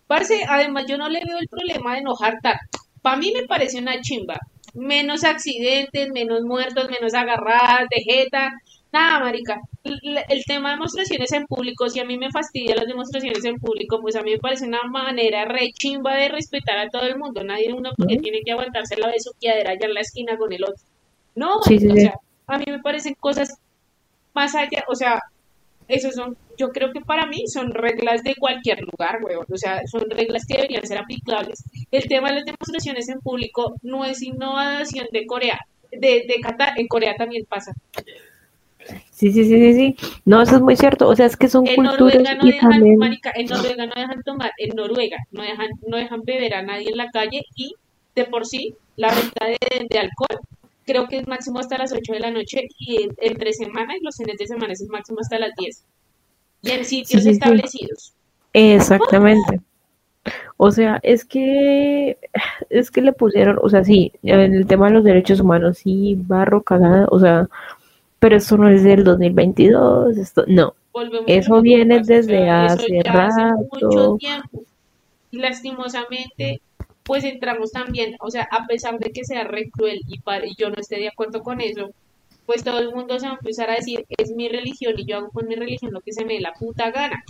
parce, además yo no le veo el problema de enojar tanto. Para mí me parece una chimba. Menos accidentes, menos muertos, menos agarradas de jeta. Nada, marica. El, tema de demostraciones en público, si a mí me fastidia las demostraciones en público, pues a mí me parece una manera re chimba de respetar a todo el mundo. Nadie uno porque tiene que aguantarse la besuqueadera allá en la esquina con el otro. No, Sí, sí, marica, o sea, a mí me parecen cosas más allá, o sea, esos son, yo creo que para mí son reglas de cualquier lugar, weón. O sea, son reglas que deberían ser aplicables. El tema de las demostraciones en público no es innovación de Corea, de, de Qatar, en Corea también pasa. Sí, sí, sí, sí, sí. No, eso es muy cierto. O sea, es que son En culturas Noruega no y dejan, también. marica, en Noruega no dejan tomar, en Noruega no dejan, no dejan beber a nadie en la calle y de por sí la venta de, de alcohol creo que es máximo hasta las 8 de la noche y en- entre semana y los fines de semana es máximo hasta las 10. Y en sitios sí, sí. establecidos. Exactamente. O sea, es que es que le pusieron, o sea, sí, en el tema de los derechos humanos, sí, barro cagada, o sea, pero eso no es del 2022, esto, no. Volvemos Eso viene pasa, desde eso hace ya hace mucho rato. tiempo. Y lastimosamente, pues entramos también, o sea, a pesar de que sea re cruel y, pa- y yo no esté de acuerdo con eso, pues todo el mundo se va a empezar a decir, es mi religión y yo hago con mi religión lo que se me dé la puta gana.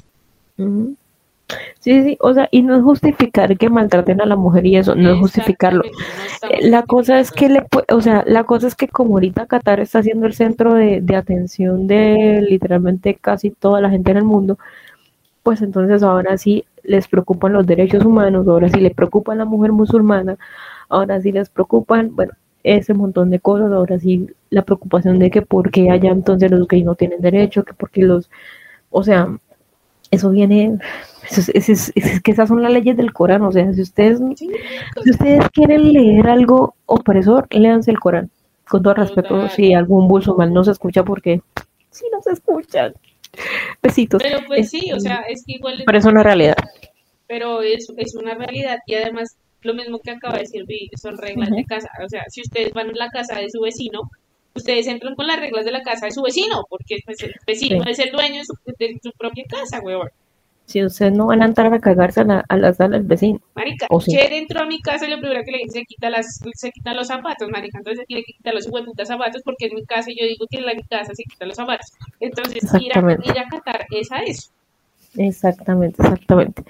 Sí, sí, o sea, y no es justificar que maltraten a la mujer y eso, no es justificarlo. Eh, La cosa es que le, o sea, la cosa es que como ahorita Qatar está siendo el centro de, de atención de literalmente casi toda la gente en el mundo, pues entonces ahora sí les preocupan los derechos humanos, ahora sí le preocupa a la mujer musulmana, ahora sí les preocupan, bueno, ese montón de cosas, ahora sí la preocupación de que por qué allá entonces los gays no tienen derecho, que porque los, o sea, eso viene, eso es, es- es- es que esas son las leyes del Corán, o sea, si ustedes Sí, si ustedes quieren leer algo opresor, léanse el Corán. Con todo respeto, Total. si algún musulmán no se escucha, porque sí no se escuchan. Besitos. Pero pues sí, o Este, sea, es que igual Pero es una realidad. pero es, es una realidad y además lo mismo que acaba de decir Vi, son reglas de casa. O sea, si ustedes van a la casa de su vecino, ustedes entran con las reglas de la casa de su vecino, porque pues, el vecino Sí. es el dueño de su, de su propia casa, huevón. Si ustedes no van a entrar a cagarse a la, a la sala del vecino. Marica, O sí. Cher entró a mi casa y lo primero que le dije se quita las, se quita los zapatos, marica, entonces se tiene que quitar los hueputas zapatos porque en mi casa y yo digo que en la mi casa se quitan los zapatos. Entonces, ir a, ir a Qatar es a eso. Exactamente, exactamente.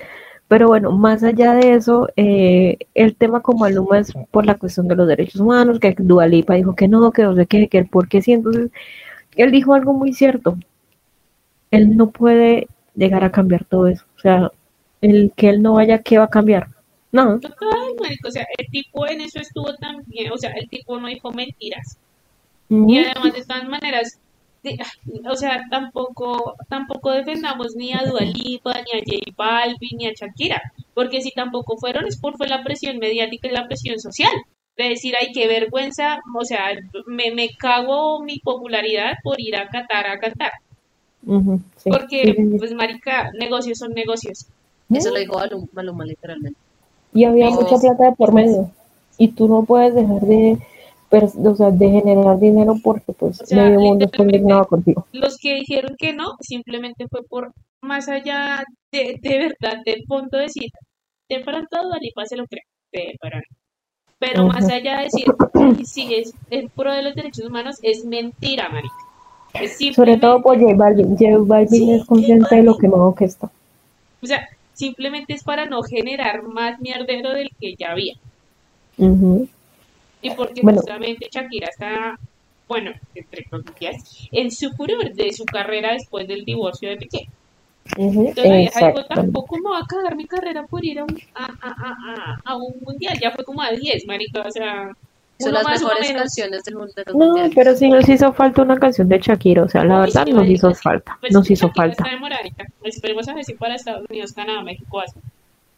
Pero bueno, más allá de eso, eh, el tema como Aluma es por la cuestión de los derechos humanos, que Dualipa dijo que no, que no sé qué, que el por qué sí. Entonces, él dijo algo muy cierto. Él no puede llegar a cambiar todo eso. O sea, el que él no vaya, ¿qué va a cambiar? No. Total, marico, o sea, el tipo en eso estuvo también, o sea, el tipo no dijo mentiras. Y además, de todas maneras, de- o sea, tampoco, tampoco defendamos ni a Dua Lipa, ni a J Balvin, ni a Shakira, porque si tampoco fueron es por fue la presión mediática y la presión social. De decir, ay, qué vergüenza, o sea, me, me cago mi popularidad por ir a Qatar a cantar. Sí. Porque, Sí, sí, sí. pues, marica, negocios son negocios. Eso lo dijo Maluma, Maluma literalmente. Y había mucha plata de por medio. Y tú no puedes dejar de, pers- o sea, de generar dinero porque pues O sea, medio mundo está indignado contigo. Los que dijeron que no, simplemente fue por más allá de, de verdad, del punto de decir, de pronto Dualipa se lo cree, de pronto. Pero más allá de decir, si es en pro de los derechos humanos, es mentira, marica. Es Sobre simplemente- todo por J Balvin. J Balvin Sí, es consciente de lo quemado que está. O sea, simplemente es para no generar más mierdero del que ya había. Ujú. Y porque Bueno. justamente Shakira está, bueno, entre comillas, en su furor de su carrera después del divorcio de Piqué. Ujú, Entonces la vieja dijo, tampoco me va a cagar mi carrera por ir a un, a, a, a, a, a un mundial. Ya fue como a 10, marica, o sea, Son las más, mejores canciones del mundo de los No, mundiales. pero sí nos hizo falta una canción de Shakira. O sea, la Uy, verdad sí, nos hizo sí. falta. Pues Nos hizo Shakira falta. Está demoradita. Esperemos a ver si para Estados Unidos, Canadá, México.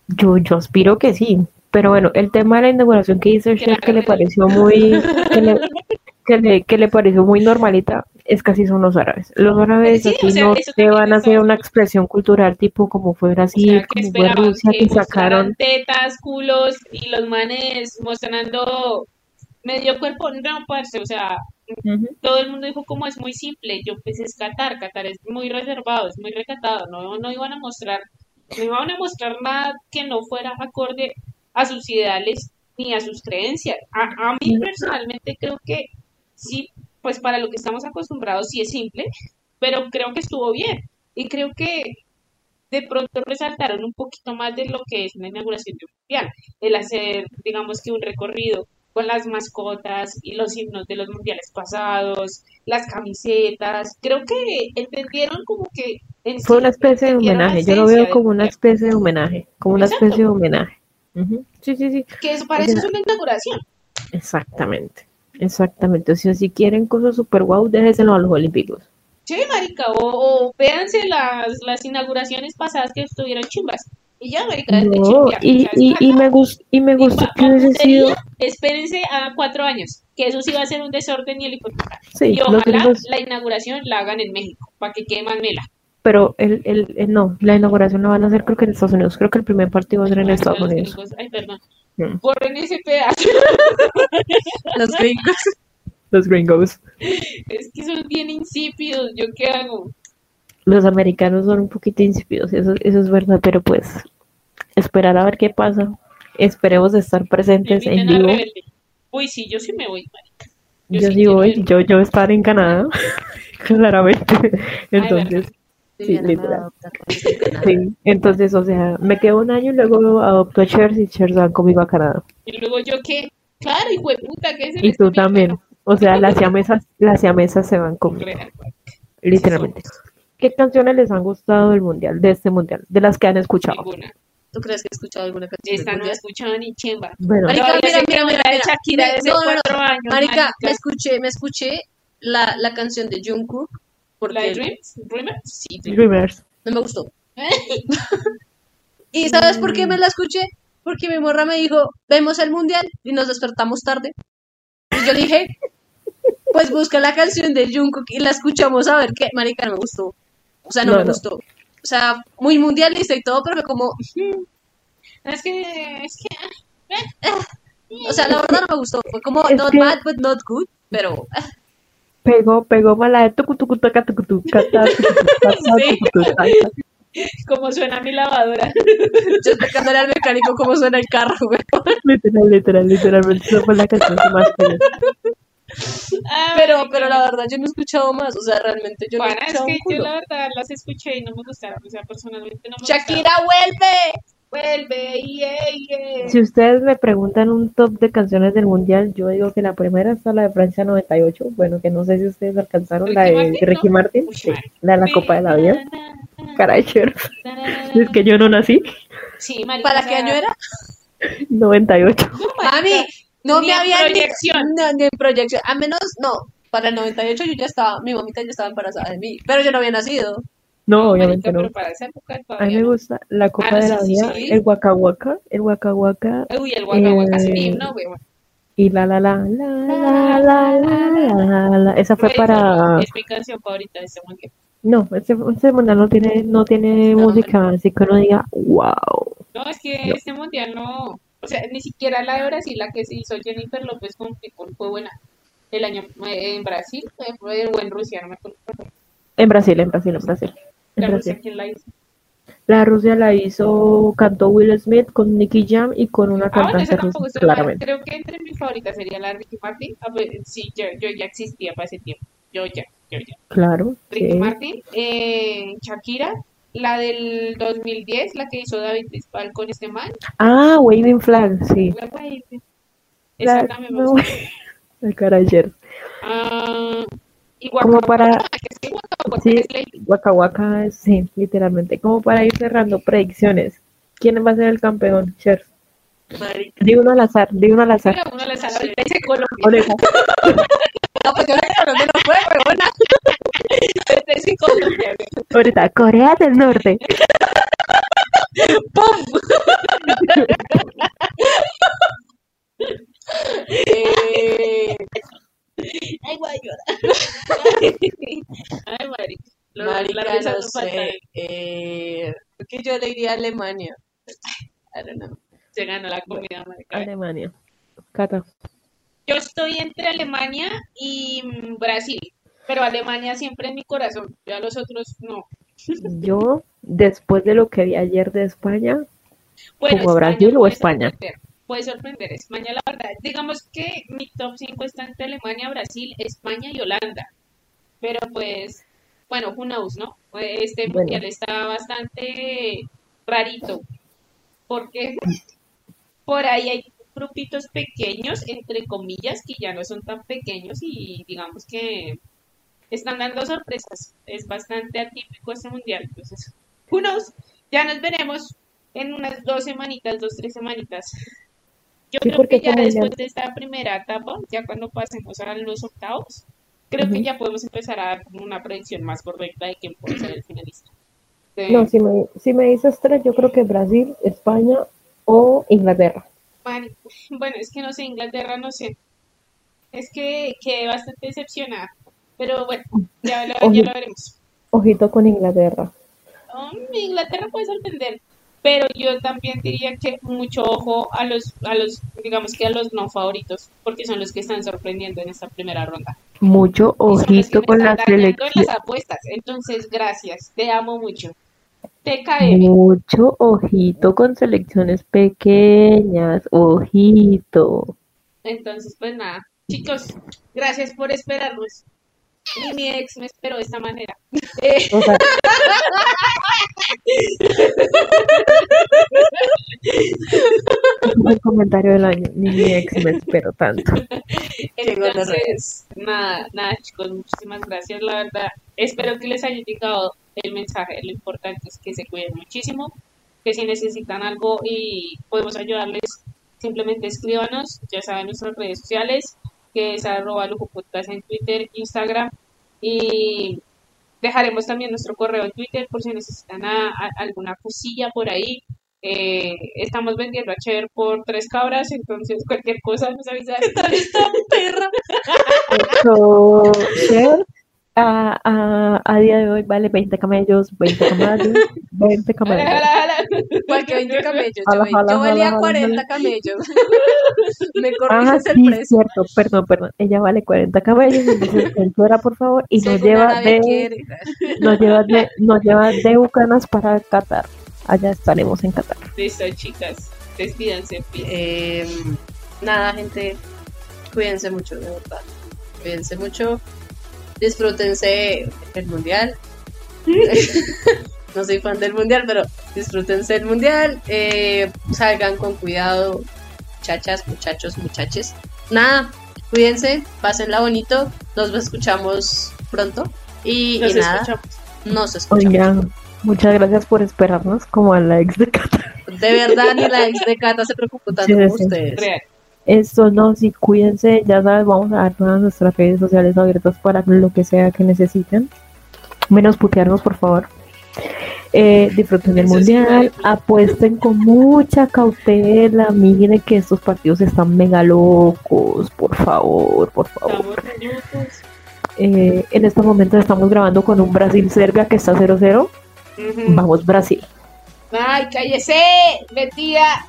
Yo, yo aspiro que sí. Pero bueno, el tema de la inauguración que Que Cher que le pareció muy, que le, <laughs> que le, que le pareció muy normalita, es casi son los árabes. Los árabes Sí, aquí o sea, no te van a hacer una expresión cultural tipo como fue O Brasil, sea, como fue Rusia, que que sacaron. tetas, culos y los manes mostrando medio cuerpo. No, parce, o sea, todo el mundo dijo como es muy simple, yo pues es Qatar, Qatar es muy reservado, es muy recatado, no, no iban a mostrar, no iban a mostrar nada que no fuera acorde a sus ideales ni a sus creencias. A, a mí personalmente creo que sí, pues para lo que estamos acostumbrados sí es simple, pero creo que estuvo bien y creo que de pronto resaltaron un poquito más de lo que es una inauguración de un mundial, el hacer, digamos que un recorrido con las mascotas y los himnos de los mundiales pasados, las camisetas, creo que entendieron como que en Fue sí una especie de homenaje. Yo lo veo como una especie de homenaje, como una especie de homenaje. Ujú. Sí, sí, sí. que eso para eso es una inauguración. Exactamente. Exactamente. O sea, si quieren cosas super guau, déjeselo a los olímpicos. Sí, marica, o, o véanse las, las inauguraciones pasadas que estuvieron chimbas. Y ya, marica, No, y, y, me gustó, y me gustó que hubiese sido, espérense a cuatro años, que eso sí va a ser un desorden y el puta. sí, Y ojalá gringos, la inauguración la hagan en México, para que quede más mela. Pero el, el, el- no, la inauguración la van a hacer creo que en Estados Unidos, creo que el primer partido va a ser en Ay, Estados los Unidos. gringos, Ay, perdón. Mm. Borren ese pedazo. <laughs> Los gringos. Los gringos. Es que son bien insípidos. ¿Yo qué hago? Los americanos son un poquito insípidos, eso, eso es verdad, pero pues esperar a ver qué pasa. Esperemos estar presentes en vivo. Uy, sí, yo sí me voy, marica. Yo Yo sí voy, yo, yo estar en Canadá, <laughs> claramente. Entonces, Sí, literal. <laughs> sí, entonces, o sea, me quedo un año y luego adopto a Cher y Cher se van conmigo a Canadá. Y luego yo qué. Claro, hijo de puta, ¿qué es Y tú también. O sea, las siamesas, las siamesas se van conmigo, literalmente. ¿Qué canciones les han gustado del mundial, de este mundial, de las que han escuchado? Ninguna. ¿Tú crees que he escuchado alguna canción Esta no he escuchado ni chimba. Bueno, Marica, mira, mira, mira, mira. Shakira desde no, no, no. cuatro años. Marica, me escuché, me escuché la, la canción de Jungkook ¿La de porque Dreams? ¿Dreamers? Sí, Dreamers. No me gustó. <laughs> ¿Y sabes por qué me la escuché? Porque mi morra me dijo, vemos el mundial y nos despertamos tarde. Y yo le dije, pues busca la canción de Jungkook y la escuchamos a ver qué. Marica, no me gustó. O sea, no, No, me no. gustó. O sea, muy mundialista y todo, pero fue como, Es que, es que o sea, la verdad no me gustó. Fue como, Es not que- bad, but not good, pero ah, Pegó, pegó mala de <laughs> como suena mi lavadora. yo explicándole al mecánico cómo suena el carro, güey. Literal, literal, literalmente. Esa fue la canción que más pegué. Ah, Pero, pero la verdad, yo no he escuchado más. O sea, realmente yo no he Bueno, es que yo la verdad las escuché y no me gustaron. O sea, personalmente no me gustaron. Shakira, vuelve. Vuelve, yeah, yeah. Si ustedes me preguntan un top de canciones del mundial, yo digo que la primera está la de Francia 98. Bueno, que no sé si ustedes alcanzaron la de Ricky ¿no? Martin. Sí, la de la Copa de la Vida. Na, na, na, Caray, Es que yo no nací. Sí, marica, ¿Para qué año era? 98. Mami, no Ni me había proyección. No, ni en proyección. A menos, no. Para el 98 yo ya estaba, mi mamita ya estaba embarazada de mí, pero yo no había nacido. No, obviamente no. pero para esa época A mí me no. gusta la Copa Ah, de sí, la sí, Vida, sí. el Waka, el Waka Uy, el Waka Eh, Stream, ¿no, güey? y la la la la la la la la la. Esa fue para Es mi canción favorita de este mundial. no, ese, ese mundial no tiene no tiene No, música, así que uno diga wow. No, es que No. este mundial no. O sea, ni siquiera la de Brasil, la que se hizo Jennifer López con Pitbull fue buena. El año eh, en Brasil o en Rusia, no me acuerdo. En Brasil, en Brasil, en Brasil. La Rusia, Brasil. ¿quién la hizo? La Rusia la hizo, cantó Will Smith con Nicky Jam y con una Ah, bueno, cantante rusa, claramente. Creo que entre mis favoritas sería la Ricky Martin. A ver, sí, yo, yo ya existía para ese tiempo. Yo ya, yo ya. Claro, Ricky sí. Martin, eh, Shakira, la del 2010, la que hizo David Bisbal con este man. Ah, Waving Flag, sí. La Esa La- también me no, gusta. <laughs> el cara ayer. Ah, y Como Waka para- que es que Sí. Waka Waka, sí, literalmente. Como para ir cerrando predicciones. ¿Quién va a ser el campeón? Cher. Di uno al azar, di uno al azar. Pero uno ahorita dice Colombia. Oreja. <laughs> No, pues yo no no fue, huevona. Ahorita dice Colombia. Ahorita, Corea del Norte. <laughs> Eh, Ay, voy a llorar. <laughs> Ay, marica. Lo- marica, la no sé. Eh, creo que yo le iría a Alemania. I don't know. Se ganó la comida, marica. Alemania. Cata. Yo estoy entre Alemania y mm, Brasil, pero Alemania siempre en mi corazón. Ya los otros no. <laughs> Yo, después de lo que vi ayer de España, Bueno, ¿Como España Brasil o España? sorprender, Puede sorprender. España, la verdad. Digamos que mi top 5 está entre Alemania, Brasil, España y Holanda. Pero pues, bueno, who knows, ¿no? Este Bueno. mundial está bastante rarito. Porque por ahí hay grupitos pequeños, entre comillas, que ya no son tan pequeños y digamos que están dando sorpresas. Es bastante atípico este mundial. Entonces, who knows? Ya nos veremos en unas dos semanitas, dos, tres semanitas. Yo Sí, creo que ya después de esta primera etapa, ya cuando pasemos a los octavos, creo que ya podemos empezar a dar una predicción más correcta de quién puede ser el finalista. No, si me, si me dices tres, yo creo que Brasil, España o Inglaterra. Bueno, es que no sé, Inglaterra no sé. Es que quedé bastante decepcionada. Pero bueno, ya lo, ya lo veremos. Ojito con Inglaterra. Um, Inglaterra puede sorprender, pero yo también diría que mucho ojo a los, a los, digamos que a los no favoritos, porque son los que están sorprendiendo en esta primera ronda. Mucho ojito con la están dañando en selección. las apuestas. Entonces, gracias, te amo mucho. TKM. Mucho ojito con selecciones pequeñas. Ojito. Entonces, pues nada, chicos, gracias por esperarnos. Y mi ex me esperó de esta manera. Eh, O sea, el comentario del año. Ni mi ex me espero tanto. Entonces, nada, nada, chicos, muchísimas gracias, la verdad. Espero que les haya llegado el mensaje. Lo importante es que se cuiden muchísimo, que si necesitan algo y podemos ayudarles, simplemente escríbanos, ya saben, nuestras redes sociales, que es arroba Lujo Podcast en Twitter, Instagram, y dejaremos también nuestro correo en Twitter por si necesitan a- a- alguna cosilla por ahí. Eh, estamos vendiendo a Cher por tres cabras, entonces cualquier cosa nos avisan. <laughs> Perra. So, Cher, a, a, a día de hoy vale 20 camellos, 20 camellos, 20 Jala, camellos. Porque 20 camellos. Jala, Yo, jala, yo valía jala, 40 jala. camellos. <laughs> Me Ah, corriges el sí, precio. cierto, perdón, perdón. Ella vale 40 camellos, entonces censura, por favor, y nos lleva de, <laughs> nos lleva de, nos lleva de Bucanas para Qatar. Allá estaremos en Qatar. Listo, chicas. Despídanse. Eh, nada, gente, cuídense mucho, de verdad. Cuídense mucho. Disfrútense el mundial. <laughs> no soy fan del mundial, pero disfrútense el mundial, eh, salgan con cuidado, muchachas, muchachos, muchaches. Nada, cuídense, pásenla bonito, nos escuchamos pronto y, Nos y nada, escuchamos. nos escuchamos. Oigan, muchas gracias por esperarnos como a la ex de Cata. De verdad, ni la ex de Cata se preocupó tanto Sí, como sí. ustedes. Real. Eso no, sí, cuídense, ya sabes, vamos a dar todas nuestras redes sociales abiertas para lo que sea que necesiten. Menos putearnos, por favor. Eh, disfruten del mundial, apuesten con mucha cautela, miren que estos partidos están mega locos, por favor, por favor. Eh, en este momento estamos grabando con un Brasil-Serbia que está 0-0. Ujú. Vamos, Brasil. Ay, cállese, metida.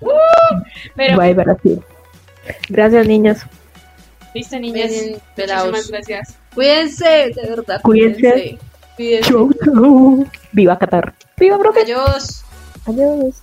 Uh, pero Bye, Brasil. Gracias, niñas. listo, niñas. Muchísimas gracias. Cuídense, de verdad. Cuídense. Cuídense. Chau, chau. Viva Qatar. Viva, profe. Adiós. Adiós.